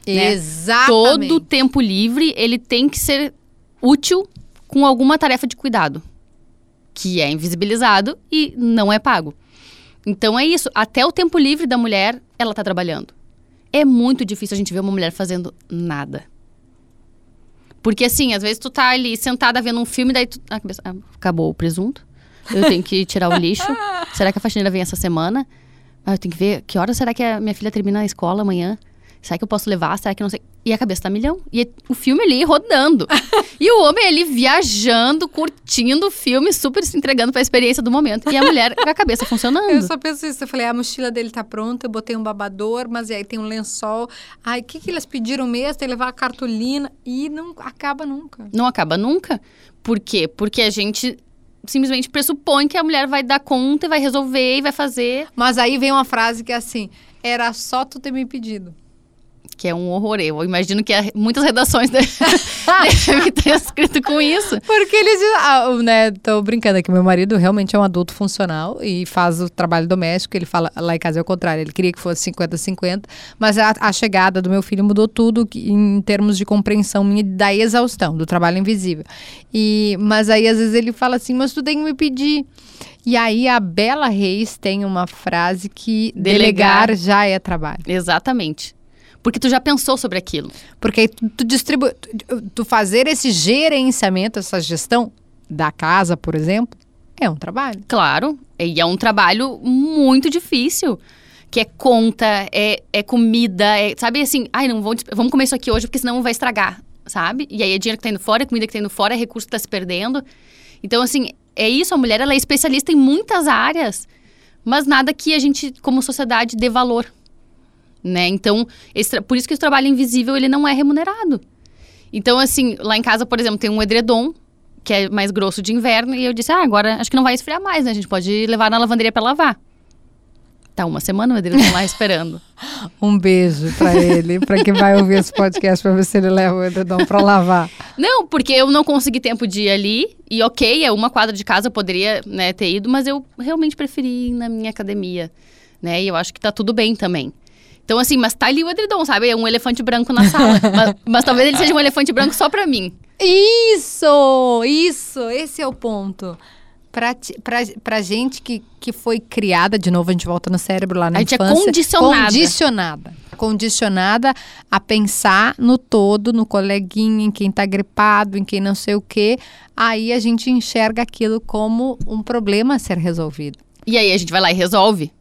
Né? Exatamente. Todo tempo livre, ele tem que ser útil com alguma tarefa de cuidado, que é invisibilizado e não é pago. Então é isso. Até o tempo livre da mulher, ela está trabalhando. É muito difícil a gente ver uma mulher fazendo nada. Porque assim, às vezes tu tá ali sentada vendo um filme, daí tu. ah, cabeça, ah, acabou o presunto. Eu tenho que tirar o lixo. será que a faxineira vem essa semana? Ah, eu tenho que ver que hora será que a minha filha termina a escola amanhã? Será que eu posso levar? Será que não sei? E a cabeça tá milhão. E o filme ali rodando. e o homem ali viajando, curtindo o filme, super se entregando pra experiência do momento. E a mulher com a cabeça funcionando. Eu só penso isso. Eu falei, a mochila dele tá pronta, eu botei um babador, mas aí tem um lençol. Ai, o que, que eles pediram mesmo? Tem que levar a cartolina. E não acaba nunca. Não acaba nunca. Por quê? Porque a gente simplesmente pressupõe que a mulher vai dar conta e vai resolver e vai fazer. Mas aí vem uma frase que é assim: era só tu ter me pedido. Que é um horror. Eu imagino que é- muitas redações devem ter escrito com isso. Porque eles ah, né, tô brincando aqui, meu marido realmente é um adulto funcional e faz o trabalho doméstico, ele fala, lá em casa é o contrário, ele queria que fosse 50-50, mas a, a chegada do meu filho mudou tudo em termos de compreensão minha da exaustão, do trabalho invisível. E, mas aí às vezes ele fala assim, mas tu tem que me pedir. E aí a Bela Reis tem uma frase que Delegar. delegar já é trabalho. Exatamente. Porque tu já pensou sobre aquilo. Porque tu, tu distribui, tu, tu fazer esse gerenciamento, essa gestão da casa, por exemplo, é um trabalho. Claro. E é um trabalho muito difícil. Que é conta, é, é comida, é, sabe assim, ai, não vou, vamos comer isso aqui hoje porque senão vai estragar, sabe? E aí é dinheiro que tá indo fora, é comida que tá indo fora, é recurso que tá se perdendo. Então, assim, é isso, a mulher ela é especialista em muitas áreas, mas nada que a gente, como sociedade, dê valor. Né? Então, esse por isso que esse trabalho invisível ele não é remunerado. Então, assim, lá em casa, por exemplo, tem um edredom que é mais grosso de inverno, e eu disse, ah, agora acho que não vai esfriar mais, né? A gente pode levar na lavanderia para lavar. Tá uma semana o edredom lá esperando. Um beijo pra ele, pra quem vai ouvir esse podcast, pra ver se ele leva o edredom pra lavar. Não, porque eu não consegui tempo de ir ali, e ok, é uma quadra de casa, eu poderia né, ter ido, mas eu realmente preferi ir na minha academia, né? E eu acho que tá tudo bem também. Então, assim, mas tá ali o edredom, sabe? É um elefante branco na sala. mas, mas talvez ele seja um elefante branco só pra mim. Isso! Isso! Esse é o ponto. Pra, pra, pra gente que, que foi criada, de novo a gente volta no cérebro lá na A gente é infância. condicionada. Condicionada. Condicionada a pensar no todo, no coleguinha, em quem tá gripado, em quem não sei o quê. Aí a gente enxerga aquilo como um problema a ser resolvido. E aí a gente vai lá e resolve.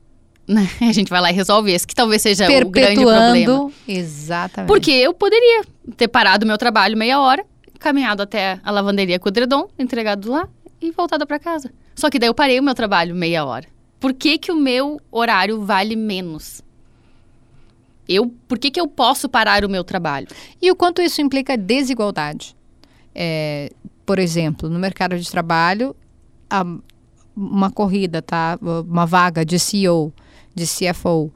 Né? A gente vai lá e resolve esse, que talvez seja o grande problema. Exatamente. Porque eu poderia ter parado meu trabalho meia hora, caminhado até a lavanderia com o edredom, entregado lá e voltado para casa. Só que daí eu parei o meu trabalho meia hora. Por que, que o meu horário vale menos? Eu, por que, que eu posso parar o meu trabalho? E o quanto isso implica desigualdade. É, por exemplo, no mercado de trabalho, a- uma corrida, tá? Uma vaga de CEO, de CFO.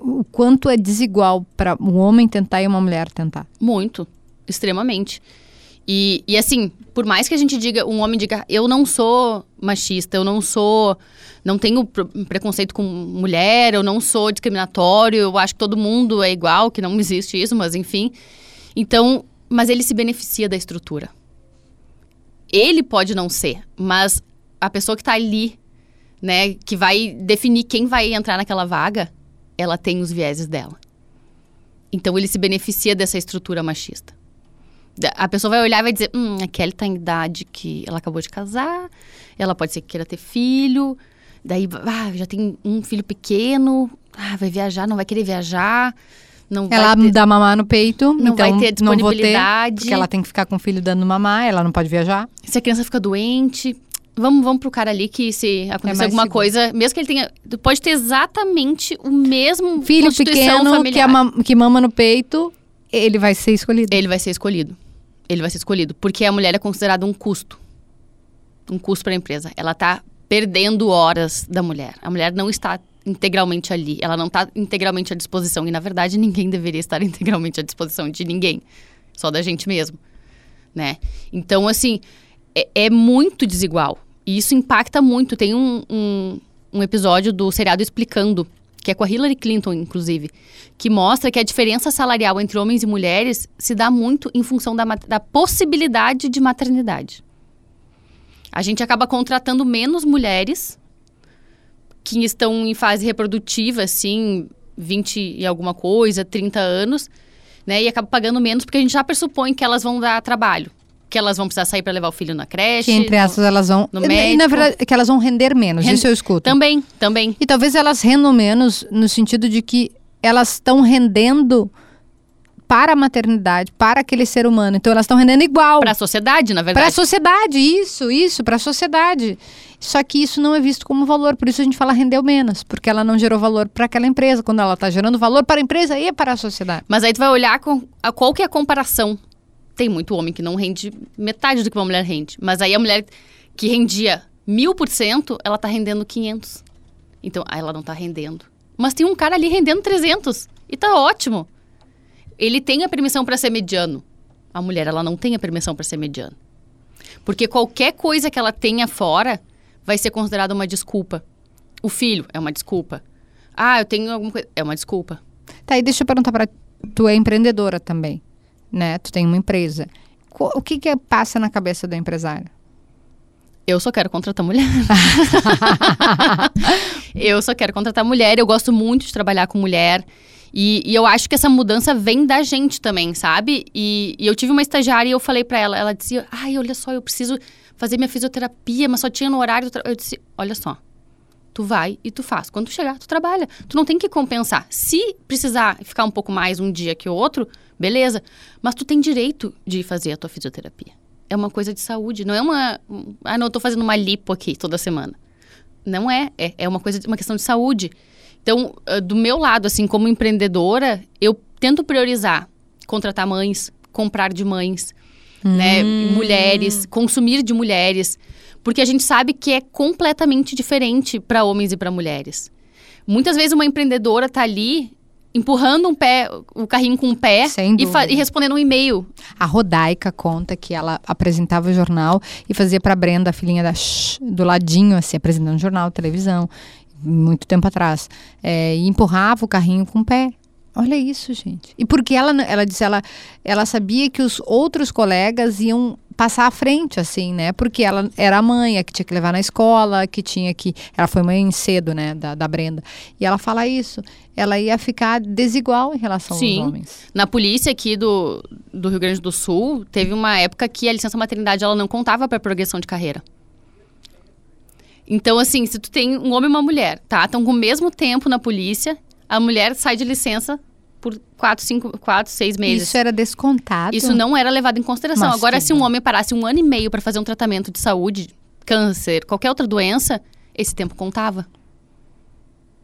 O quanto é desigual para um homem tentar e uma mulher tentar. Muito, extremamente. E, e assim, por mais que a gente diga, um homem diga, eu não sou machista, eu não sou, não tenho pre- preconceito com mulher, eu não sou discriminatório, eu acho que todo mundo é igual, que não existe isso, mas enfim. Então, mas ele se beneficia da estrutura. Ele pode não ser, mas a pessoa que tá ali, né, que vai definir quem vai entrar naquela vaga, ela tem os vieses dela. Então ele se beneficia dessa estrutura machista. A pessoa vai olhar e vai dizer: hum, a Kelly tá em idade que ela acabou de casar, ela pode ser que queira ter filho, daí ah, já tem um filho pequeno, ah, vai viajar, não vai querer viajar, não Ela ter, dá mamar no peito, não então vai ter não vou ter, disponibilidade. porque ela tem que ficar com o filho dando mamar, ela não pode viajar. se a criança fica doente, vamos, vamos pro cara ali que se acontecer É alguma seguro. coisa, mesmo que ele tenha, pode ter exatamente o mesmo Filho pequeno que, familiar. a mam- que mama no peito, ele vai ser escolhido. Ele vai ser escolhido. Ele vai ser escolhido. Porque a mulher é considerada um custo. Um custo para a empresa. Ela está perdendo horas da mulher. A mulher não está integralmente ali. Ela não está integralmente à disposição. E, na verdade, ninguém deveria estar integralmente à disposição de ninguém. Só da gente mesmo. Né? Então, assim, é, é muito desigual. E isso impacta muito. Tem um, um, um episódio do seriado Explicando, que é com a Hillary Clinton, inclusive, que mostra que a diferença salarial entre homens e mulheres se dá muito em função da, da possibilidade de maternidade. A gente acaba contratando menos mulheres que estão em fase reprodutiva, assim, 20 e alguma coisa, 30 anos, né? E acaba pagando menos porque a gente já pressupõe que elas vão dar trabalho. Que elas vão precisar sair para levar o filho na creche. Que entre essas elas vão. no e, médico. na verdade, que elas vão render menos, Ren- isso eu escuto. Também, também. E talvez elas rendam menos no sentido de que elas estão rendendo para a maternidade, para aquele ser humano. Então elas estão rendendo igual. Para a sociedade, na Para a verdade. sociedade, isso, isso, para a sociedade. Só que isso não é visto como valor, por isso a gente fala rendeu menos, porque ela não gerou valor para aquela empresa, quando ela está gerando valor para a empresa e para a sociedade. Mas aí tu vai olhar com a, qual que é a comparação. Tem muito homem que não rende metade do que uma mulher rende. Mas aí a mulher que rendia mil por cento, ela tá rendendo 500. Então, aí ela não tá rendendo. Mas tem um cara ali rendendo 300. E tá ótimo. Ele tem a permissão para ser mediano. A mulher, ela não tem a permissão para ser mediano. Porque qualquer coisa que ela tenha fora vai ser considerada uma desculpa. O filho é uma desculpa. Ah, eu tenho alguma coisa. É uma desculpa. Tá, e deixa eu perguntar para tu é empreendedora também, né? Tu tem uma empresa. O que que passa na cabeça do empresário? Eu só quero contratar mulher. eu só quero contratar mulher. Eu gosto muito de trabalhar com mulher. E, e eu acho que essa mudança vem da gente também, sabe? E, e eu tive uma estagiária e eu falei pra ela, ela dizia, ai, olha só, eu preciso fazer minha fisioterapia, mas só tinha no horário. do tra-" Eu disse, olha só, tu vai e tu faz. Quando tu chegar, tu trabalha. Tu não tem que compensar. Se precisar ficar um pouco mais um dia que o outro, beleza. Mas tu tem direito de fazer a tua fisioterapia. É uma coisa de saúde, não é uma. um, Ah, não, eu tô fazendo uma lipo aqui toda semana. Não é. É, é uma coisa, uma questão de saúde. Então, ah, do meu lado, assim, como empreendedora, eu tento priorizar contratar mães, comprar de mães, né? Mulheres, consumir de mulheres. Porque a gente sabe que é completamente diferente para homens e para mulheres. Muitas vezes uma empreendedora tá ali empurrando um pé, o carrinho com um pé e, e respondendo um e-mail. A Rodaica conta que ela apresentava o jornal e fazia para Brenda, a filhinha da Shh, do ladinho, assim, apresentando jornal, televisão, muito tempo atrás. É, e empurrava o carrinho com o pé. Olha isso, gente. E porque ela, ela disse, ela, ela sabia que os outros colegas iam passar à frente, assim, né? Porque ela era a mãe, a que tinha que levar na escola, que tinha que. Ela foi mãe cedo, né? Da, da Brenda. E ela fala isso. Ela ia ficar desigual em relação Sim. aos homens. Na polícia aqui do, do Rio Grande do Sul, teve uma época que a licença maternidade ela não contava para progressão de carreira. Então, assim, se tu tem um homem e uma mulher, tá? Estão com o mesmo tempo na polícia, a mulher sai de licença por quatro, cinco, quatro, seis meses. Isso era descontado. Isso não era levado em consideração. Mas Agora, se um homem parasse um ano e meio para fazer um tratamento de saúde, câncer, qualquer outra doença, esse tempo contava.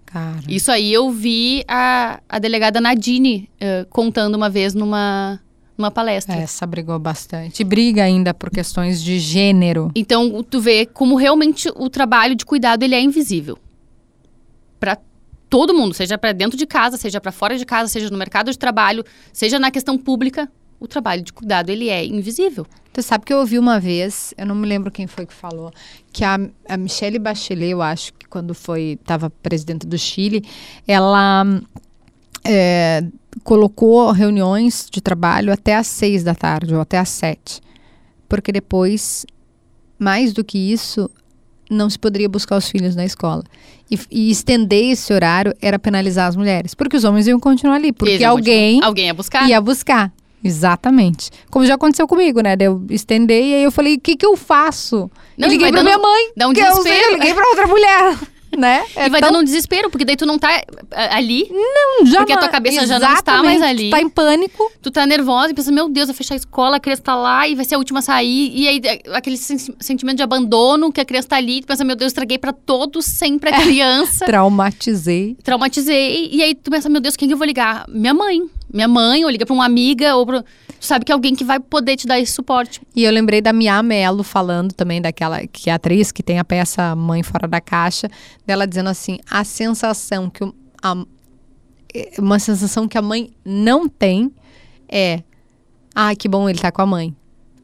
Cara. Isso aí eu vi a, a delegada Nadine eh, contando uma vez numa, numa palestra. Essa brigou bastante. E briga ainda por questões de gênero. Então, tu vê como realmente o trabalho de cuidado ele é invisível. Para todo mundo, seja para dentro de casa, seja para fora de casa, seja no mercado de trabalho, seja na questão pública, o trabalho de cuidado ele é invisível. Tu sabe que eu ouvi uma vez, eu não me lembro quem foi que falou, que a, a Michelle Bachelet, eu acho que quando foi estava presidente do Chile, ela é, colocou reuniões de trabalho até às seis da tarde ou até às sete, porque depois, mais do que isso, não se poderia buscar os filhos na escola. E, e estender esse horário era penalizar as mulheres, porque os homens iam continuar ali, porque alguém alguém ia buscar. ia buscar. Exatamente. Como já aconteceu comigo, né? Eu estender e aí eu falei, o que que eu faço? Não, eu liguei pra minha mãe. dá um que eu sei, desespero. Eu liguei pra outra mulher, né? É e vai tão- dando um desespero, porque daí tu não tá ah, ali, já porque a tua cabeça já não está mais ali. Tá em pânico. tu tá nervosa e pensa, meu Deus, vai fechar a escola, a criança tá lá e vai ser a última a sair. E aí eh, aquele sen- sentimento de abandono, que a criança tá ali, tu pensa, meu Deus, estraguei pra todos sempre a criança. Traumatizei. traumatizei. E aí tu pensa, meu Deus, quem que eu vou ligar? Minha mãe. Minha mãe, ou liga pra uma amiga, ou pro... Tu sabe que é alguém que vai poder te dar esse suporte. E eu lembrei da Mia Mello falando também daquela que é atriz que tem a peça Mãe Fora da Caixa, dela dizendo assim, a sensação que o- a- é, uma sensação que a mãe não tem é, ai, que bom ele tá com a mãe.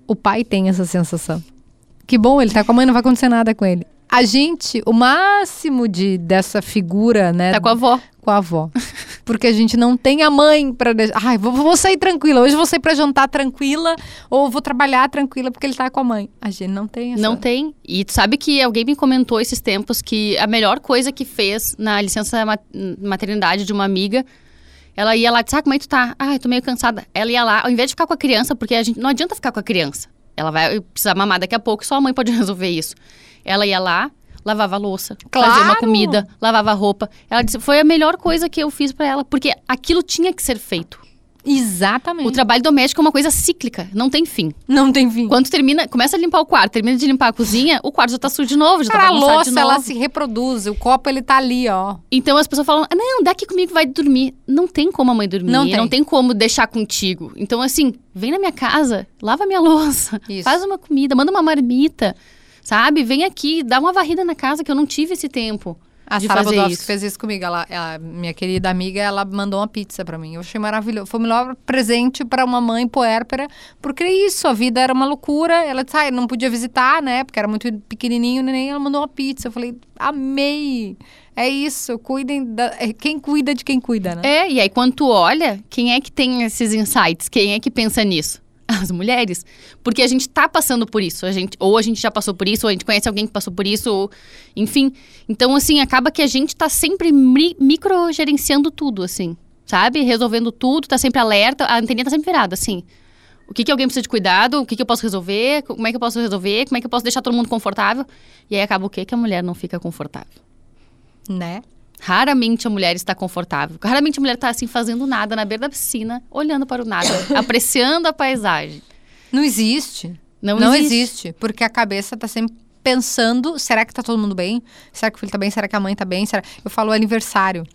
O pai tem essa sensação. Que bom ele tá com a mãe, não vai acontecer nada com ele. A gente, o máximo de dessa figura, né, Tá com a avó. com a avó. Porque a gente não tem a mãe para deixar. Ai, vou, vou sair tranquila. Hoje vou sair para jantar tranquila ou vou trabalhar tranquila porque ele tá com a mãe. A gente não tem essa. Não tem. E tu sabe que alguém me comentou esses tempos que a melhor coisa que fez na licença ma- maternidade de uma amiga Ela ia lá e disse, ah, como é que tu tá? Ah, eu tô meio cansada. Ela ia lá, ao invés de ficar com a criança, porque a gente não adianta ficar com a criança. Ela vai precisar mamar daqui a pouco, só a mãe pode resolver isso. Ela ia lá, lavava a louça, Claro! fazia uma comida, lavava a roupa. Ela disse, foi a melhor coisa que eu fiz pra ela, porque aquilo tinha que ser feito. Exatamente. O trabalho doméstico é uma coisa cíclica, não tem fim. Não tem fim. Quando termina, começa a limpar o quarto, termina de limpar a cozinha, o quarto já tá sujo de novo, já Cara, tá a louça, ela se reproduz. O copo, ele tá ali, ó. Então as pessoas falam, "Ah, não, dá aqui comigo, vai dormir. Não tem como a mãe dormir, Não não tem. tem, como deixar contigo. Então assim, vem na minha casa, lava minha louça, Isso. faz uma comida, manda uma marmita, sabe? Vem aqui, dá uma varrida na casa que eu não tive esse tempo A de Sara Bodovski isso. fez isso comigo. Ela, ela- minha querida amiga, ela mandou uma pizza pra mim. Eu achei maravilhoso. Foi o melhor presente pra uma mãe puérpera, porque é isso, a vida era uma loucura. Ela disse, ah, não podia visitar, né? Porque era muito pequenininho, nem ela mandou uma pizza. Eu falei, amei. É isso, cuidem da. é Quem cuida de quem cuida, né? É, e aí quando tu olha, quem é que tem esses insights? Quem é que pensa nisso? As mulheres. Porque a gente tá passando por isso. A gente, ou a gente já passou por isso, ou a gente conhece alguém que passou por isso, ou, enfim. Então, assim, acaba que a gente tá sempre mi microgerenciando tudo, assim. Sabe? Resolvendo tudo, tá sempre alerta, a anteninha tá sempre virada, assim. O que, que alguém precisa de cuidado? O que, que eu posso resolver? Como é que eu posso resolver? Como é que eu posso deixar todo mundo confortável? E aí acaba o quê? Que a mulher não fica confortável. Né? Raramente a mulher está confortável. Raramente a mulher está assim fazendo nada na beira da piscina, olhando para o nada, apreciando a paisagem. Não existe. Não, Não existe. existe, porque a cabeça tá sempre pensando, será que tá todo mundo bem? Será que o filho tá bem? Será que a mãe tá bem? Será... Eu falo aniversário.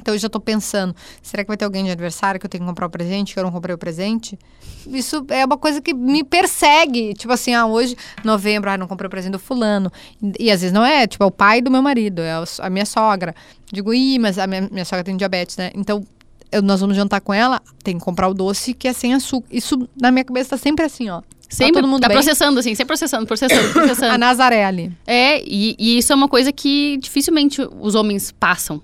Então eu já tô pensando, será que vai ter alguém de aniversário que eu tenho que comprar o presente, que eu não comprei o presente? Isso é uma coisa que me persegue. Tipo assim, ah, hoje, novembro, ah, não comprei o presente do fulano. E, e às vezes não é, tipo, é o pai do meu marido, é a minha sogra. Digo, ih, mas a minha, minha sogra tem diabetes, né? Então, eu- nós vamos jantar com ela, tem que comprar o doce que é sem açúcar. Isso na minha cabeça tá sempre assim, ó. Sempre tá todo mundo tá bem? processando, assim, sempre processando, processando, A processando. Nazaré ali. é, e, e isso é uma coisa que dificilmente os homens passam,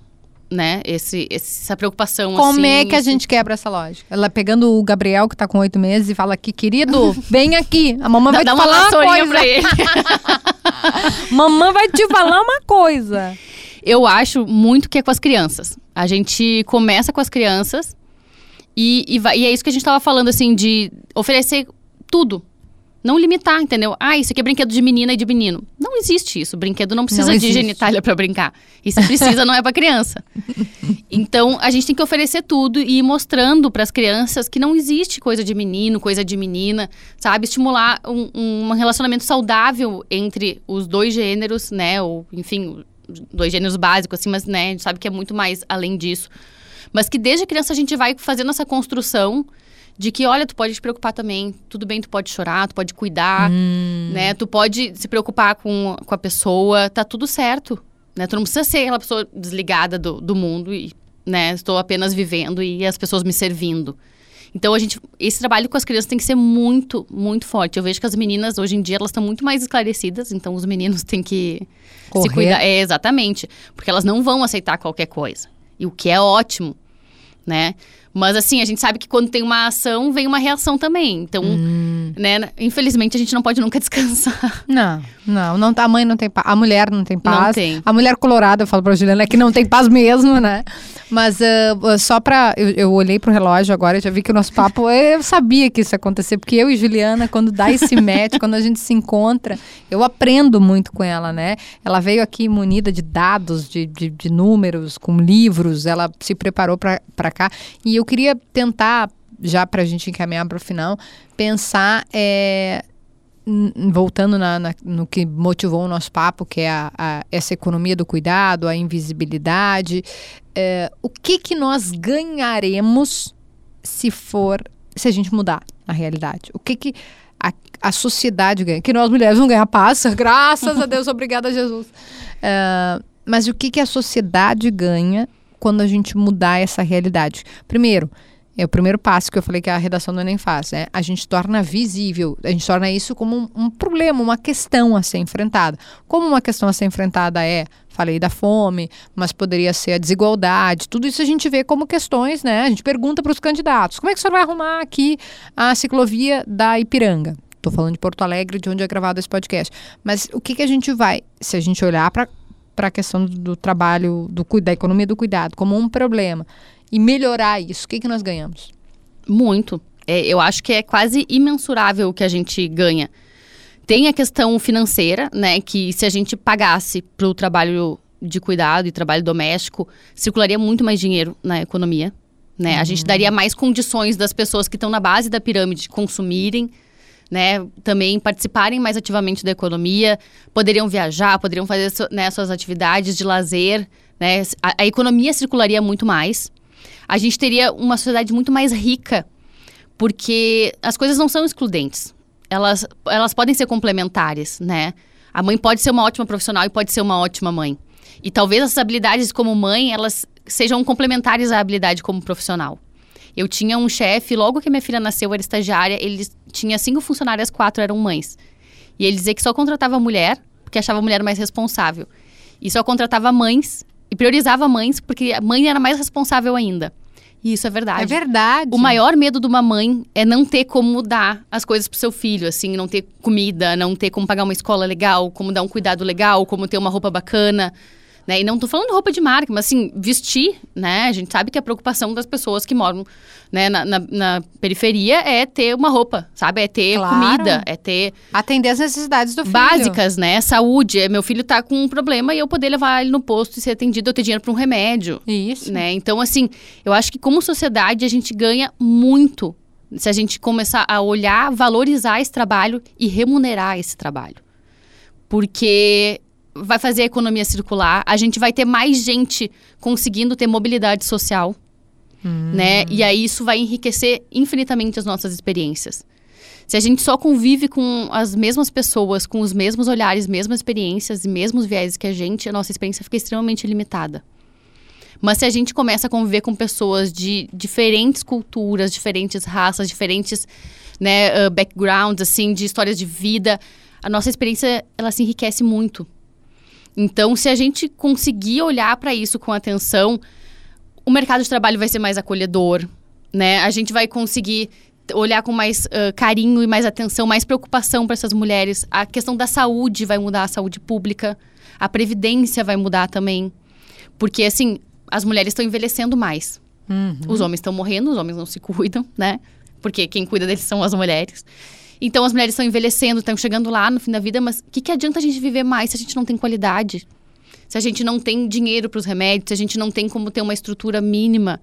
né? Esse, essa preocupação, Como assim, é que a esse- gente quebra essa lógica? Ela pegando o Gabriel, que tá com oito meses, e fala aqui, querido, vem aqui. A mamãe Dá, vai dá te falar uma coisa. pra ele. Mamãe vai te falar uma coisa. Eu acho muito que é com as crianças. A gente começa com as crianças e, e, vai- e é isso que a gente tava falando, assim, de oferecer tudo. Não limitar, entendeu? Ah, isso aqui é brinquedo de menina e de menino. Não existe isso. Brinquedo não precisa Não de genitália pra brincar. E se precisa, não é pra criança. Então, a gente tem que oferecer tudo e ir mostrando pras crianças que não existe coisa de menino, coisa de menina, sabe? Estimular um, um relacionamento saudável entre os dois gêneros, né? Ou, enfim, dois gêneros básicos, assim, mas, né? A gente sabe que é muito mais além disso. Mas que desde criança a gente vai fazendo essa construção de que, olha, tu pode te preocupar também, tudo bem, tu pode chorar, tu pode cuidar, né? Tu pode se preocupar com, com a pessoa, tá tudo certo, né? Tu não precisa ser aquela pessoa desligada do, do mundo e, né? Estou apenas vivendo e as pessoas me servindo. Então, a gente, esse trabalho com as crianças tem que ser muito, muito forte. Eu vejo que as meninas, hoje em dia, elas estão muito mais esclarecidas, então os meninos têm que Correr. se cuidar. É, exatamente. Porque elas não vão aceitar qualquer coisa. E o que é ótimo, né? Mas assim, a gente sabe que quando tem uma ação, vem uma reação também. Então, Hum. né, infelizmente a gente não pode nunca descansar. Não, não, não, a mãe não tem paz, a mulher não tem paz. Não tem. A mulher colorada, eu falo pra Juliana, é que não tem paz mesmo, né? Mas ah, só pra. Eu, eu olhei pro relógio agora já vi que o nosso papo. Eu sabia que isso ia acontecer, porque eu e Juliana, quando dá esse match, quando a gente se encontra, eu aprendo muito com ela, né? Ela veio aqui munida de dados, de, de, de números, com livros, ela se preparou pra cá. E eu queria tentar, já pra gente encaminhar pro final, pensar. É, voltando na- na- no que motivou o nosso papo, que é a- a- essa economia do cuidado, a invisibilidade, é, o que que nós ganharemos se for, se a gente mudar a realidade? O que que a, a sociedade ganha? Que nós mulheres vamos ganhar paz, graças a Deus, obrigada Jesus. É, mas o que que a sociedade ganha quando a gente mudar essa realidade? Primeiro, é o primeiro passo que eu falei que a redação do Enem faz, né? A gente torna visível, a gente torna isso como um, um problema, uma questão a ser enfrentada. Como uma questão a ser enfrentada é, falei da fome, mas poderia ser a desigualdade, tudo isso a gente vê como questões, né? A gente pergunta para os candidatos, como é que o senhor vai arrumar aqui a ciclovia da Ipiranga? Estou falando de Porto Alegre, de onde é gravado esse podcast. Mas o que, que a gente vai, se a gente olhar para a questão do, trabalho, do, da economia do cuidado como um problema e melhorar isso, o que, que nós ganhamos? Muito. É, eu acho que é quase imensurável o que a gente ganha. Tem a questão financeira, né? Que se a gente pagasse para o trabalho de cuidado e trabalho doméstico, circularia muito mais dinheiro na economia. Né? Uhum. A gente daria mais condições das pessoas que estão na base da pirâmide consumirem, né? Também participarem mais ativamente da economia, poderiam viajar, poderiam fazer né, suas atividades de lazer, né? A, a economia circularia muito mais. A gente teria uma sociedade muito mais rica, porque as coisas não são excludentes. Elas, elas podem ser complementares, né? A mãe pode ser uma ótima profissional e pode ser uma ótima mãe. E talvez essas habilidades como mãe, elas sejam complementares à habilidade como profissional. Eu tinha um chefe, logo que minha filha nasceu, era estagiária, ele tinha cinco funcionárias, quatro eram mães. E ele dizia que só contratava mulher, porque achava a mulher mais responsável. E só contratava mães, e priorizava mães, porque a mãe era mais responsável ainda. E isso é verdade. É verdade. O maior medo de uma mãe é não ter como dar as coisas pro seu filho, assim, não ter comida, não ter como pagar uma escola legal, como dar um cuidado legal, como ter uma roupa bacana. Né? E não tô falando roupa de marca, mas assim, vestir, né? A gente sabe que a preocupação das pessoas que moram né, na, na, na periferia é ter uma roupa, sabe? É ter claro. comida, é ter... Atender as necessidades do filho. Básicas, né? Saúde. Meu filho tá com um problema e eu poder levar ele no posto e ser atendido, eu ter dinheiro para um remédio. Isso. Né? Então, assim, eu acho que como sociedade a gente ganha muito se a gente começar a olhar, valorizar esse trabalho e remunerar esse trabalho. Porque vai fazer a economia circular, a gente vai ter mais gente conseguindo ter mobilidade social, hum. né? E aí isso vai enriquecer infinitamente as nossas experiências. Se a gente só convive com as mesmas pessoas, com os mesmos olhares, mesmas experiências e mesmos viéses que a gente, a nossa experiência fica extremamente limitada. Mas se a gente começa a conviver com pessoas de diferentes culturas, diferentes raças, diferentes né, uh, backgrounds, assim, de histórias de vida, a nossa experiência ela se enriquece muito. Então, se a gente conseguir olhar para isso com atenção, o mercado de trabalho vai ser mais acolhedor, né? A gente vai conseguir olhar com mais uh, carinho e mais atenção, mais preocupação para essas mulheres. A questão da saúde vai mudar, a saúde pública, a previdência vai mudar também, porque assim as mulheres estão envelhecendo mais, uhum. os homens estão morrendo, os homens não se cuidam, né? Porque quem cuida deles são as mulheres. Então as mulheres estão envelhecendo, estão chegando lá no fim da vida, mas o que, que adianta a gente viver mais se a gente não tem qualidade? Se a gente não tem dinheiro para os remédios, se a gente não tem como ter uma estrutura mínima.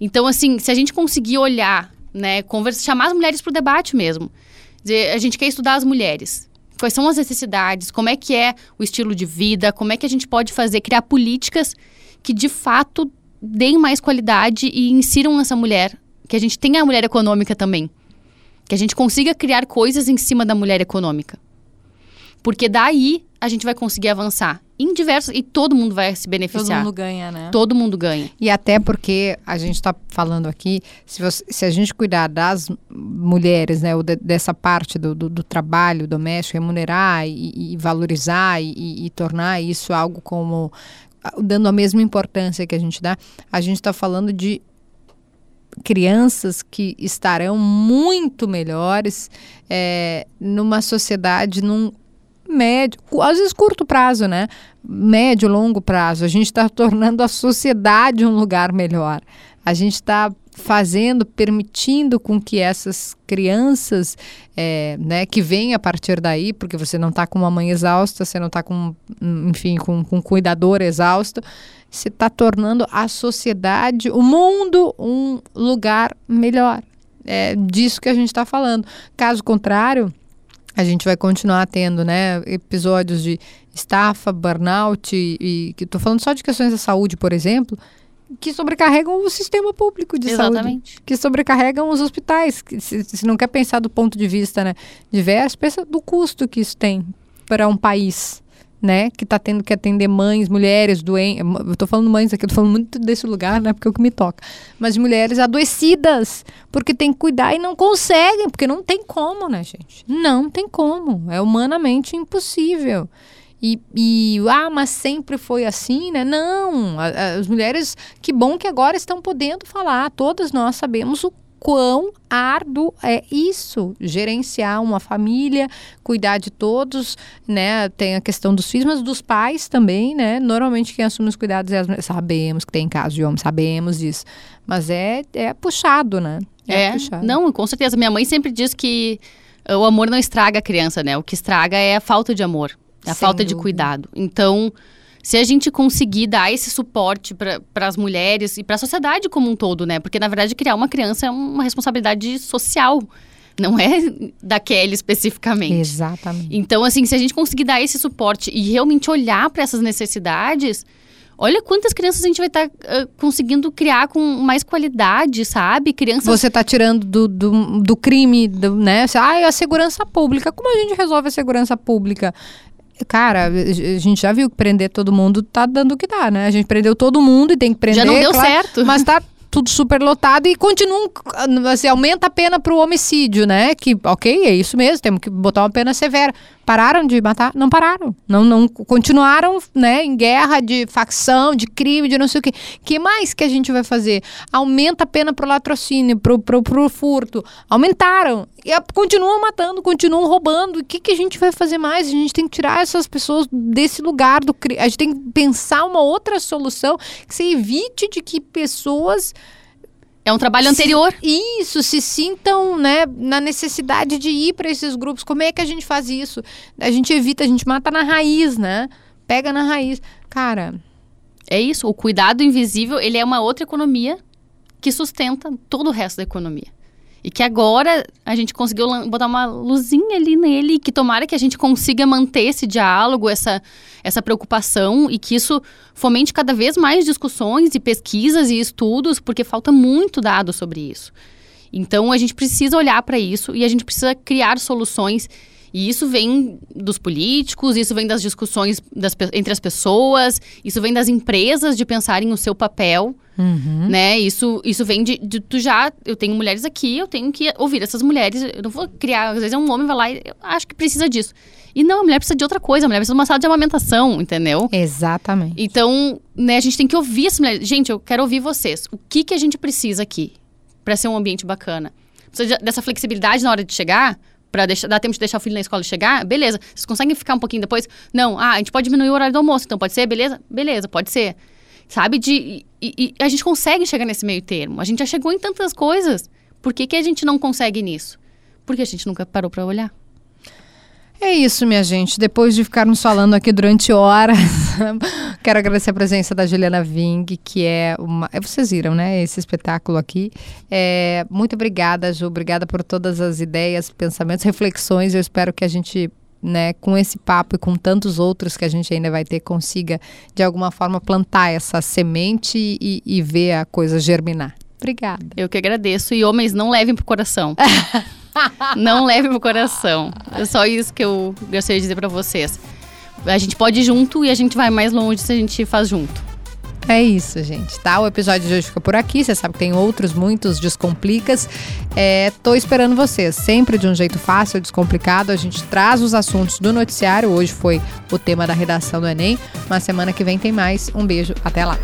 Então, assim, se a gente conseguir olhar, né, conversa, chamar as mulheres para o debate mesmo. Dizer, a gente quer estudar as mulheres. Quais são as necessidades? Como é que é o estilo de vida? Como é que a gente pode fazer, criar políticas que de fato deem mais qualidade e insiram essa mulher, que a gente tenha a mulher econômica também. Que a gente consiga criar coisas em cima da mulher econômica. Porque daí a gente vai conseguir avançar em diversos. E todo mundo vai se beneficiar. Todo mundo ganha, né? Todo mundo ganha. E até porque a gente está falando aqui, se, você, se, a gente cuidar das mulheres, né, ou de, dessa parte do, do, do, trabalho doméstico, remunerar e, e valorizar e, e, tornar isso algo como. dando a mesma importância que a gente dá, a gente está falando de crianças que estarão muito melhores é, numa sociedade, num médio, às vezes curto prazo, né? Médio, longo prazo. A gente está tornando a sociedade um lugar melhor. A gente está fazendo, permitindo com que essas crianças, é, né, que vêm a partir daí, porque você não está com uma mãe exausta, você não está com, enfim, com, com um cuidador exausto, se está tornando a sociedade, o mundo, um lugar melhor. É disso que a gente está falando. Caso contrário, a gente vai continuar tendo né, episódios de estafa, burnout, e estou falando só de questões da saúde, por exemplo, que sobrecarregam o sistema público de Exatamente. saúde. Que sobrecarregam os hospitais. Que se, se não quer pensar do ponto de vista né, diverso, pensa do custo que isso tem para um país né, que está tendo que atender mães, mulheres doentes. Eu estou falando mães aqui, eu tô falando muito desse lugar, né, porque é o que me toca. Mas mulheres adoecidas, porque tem que cuidar e não conseguem, porque não tem como, né, gente? Não tem como. É humanamente impossível. E, e, ah, mas sempre foi assim, né? Não, as mulheres, que bom que agora estão podendo falar. Todas nós sabemos o quão árduo é isso, gerenciar uma família, cuidar de todos, né? Tem a questão dos filhos, mas dos pais também, né? Normalmente quem assume os cuidados é as mulheres. Sabemos que tem casos de homem, sabemos disso. Mas é, é puxado, né? É, é puxado. não, com certeza. Minha mãe sempre diz que o amor não estraga a criança, né? O que estraga é a falta de amor, a Sem falta dúvida. de cuidado. Então, se a gente conseguir dar esse suporte para as mulheres e para a sociedade como um todo, né? Porque, na verdade, criar uma criança é uma responsabilidade social. Não é da Kelly especificamente. Exatamente. Então, assim, se a gente conseguir dar esse suporte e realmente olhar para essas necessidades, Olha quantas crianças a gente vai estar tá, uh, conseguindo criar com mais qualidade, sabe? Crianças. Você está tirando do, do, do crime, do, né? Ah, a segurança pública. Como a gente resolve a segurança pública? Cara, a gente já viu que prender todo mundo tá dando o que dá, né? A gente prendeu todo mundo e tem que prender. Já não deu claro, certo. Mas tá tudo super lotado e continuam, assim, aumenta a pena para o homicídio, né? Que, ok, é isso mesmo, temos que botar uma pena severa. Pararam de matar? Não pararam. Não, não continuaram, né, em guerra de facção, de crime, de não sei o quê. que mais que a gente vai fazer? Aumenta a pena pro latrocínio, pro, pro, pro furto. Aumentaram. E a, continuam matando, continuam roubando. O que, que a gente vai fazer mais? A gente tem que tirar essas pessoas desse lugar do crime. A gente tem que pensar uma outra solução que se evite de que pessoas é um trabalho anterior. Se, isso, se sintam né, na necessidade de ir para esses grupos. Como é que a gente faz isso? A gente evita, a gente mata na raiz, né? Pega na raiz. Cara. É isso. O cuidado invisível, ele é uma outra economia que sustenta todo o resto da economia. E que agora a gente conseguiu botar uma luzinha ali nele, que tomara que a gente consiga manter esse diálogo, essa, essa preocupação e que isso fomente cada vez mais discussões e pesquisas e estudos, porque falta muito dado sobre isso. Então a gente precisa olhar para isso e a gente precisa criar soluções e isso vem dos políticos, isso vem das discussões das, entre as pessoas, isso vem das empresas de pensarem o seu papel, uhum. né? Isso, isso vem de, de, tu já, eu tenho mulheres aqui, eu tenho que ouvir essas mulheres, eu não vou criar, às vezes é um homem vai lá e eu acho que precisa disso. E não, a mulher precisa de outra coisa, a mulher precisa de uma sala de amamentação, entendeu? Exatamente. Então, né, a gente tem que ouvir essa mulher. Gente, eu quero ouvir vocês. O que que a gente precisa aqui para ser um ambiente bacana? Precisa dessa flexibilidade na hora de chegar? Para dar tempo de deixar o filho na escola chegar, beleza. Vocês conseguem ficar um pouquinho depois? Não, ah, a gente pode diminuir o horário do almoço, então pode ser, beleza? Beleza, pode ser. Sabe? De, e, e a gente consegue chegar nesse meio termo. A gente já chegou em tantas coisas. Por que, que a gente não consegue nisso? Porque a gente nunca parou para olhar. É isso, minha gente. Depois de ficarmos falando aqui durante horas, quero agradecer a presença da Juliana Ving, que é uma. É, vocês viram, né? Esse espetáculo aqui. É... Muito obrigada, Ju. Obrigada por todas as ideias, pensamentos, reflexões. Eu espero que a gente né, com esse papo e com tantos outros que a gente ainda vai ter, consiga de alguma forma plantar essa semente e, e ver a coisa germinar. Obrigada. Eu que agradeço. E homens, não levem pro coração. não leve pro coração. É só isso que eu gostaria de dizer para vocês. A gente pode ir junto e a gente vai mais longe se a gente faz junto. É isso, gente, tá? O episódio de hoje fica por aqui. Você sabe que tem outros, muitos Descomplicas. É, tô esperando vocês, sempre de um jeito fácil, descomplicado. A gente traz os assuntos do noticiário. Hoje foi o tema da redação do Enem. Mas semana que vem tem mais. Um beijo, até lá.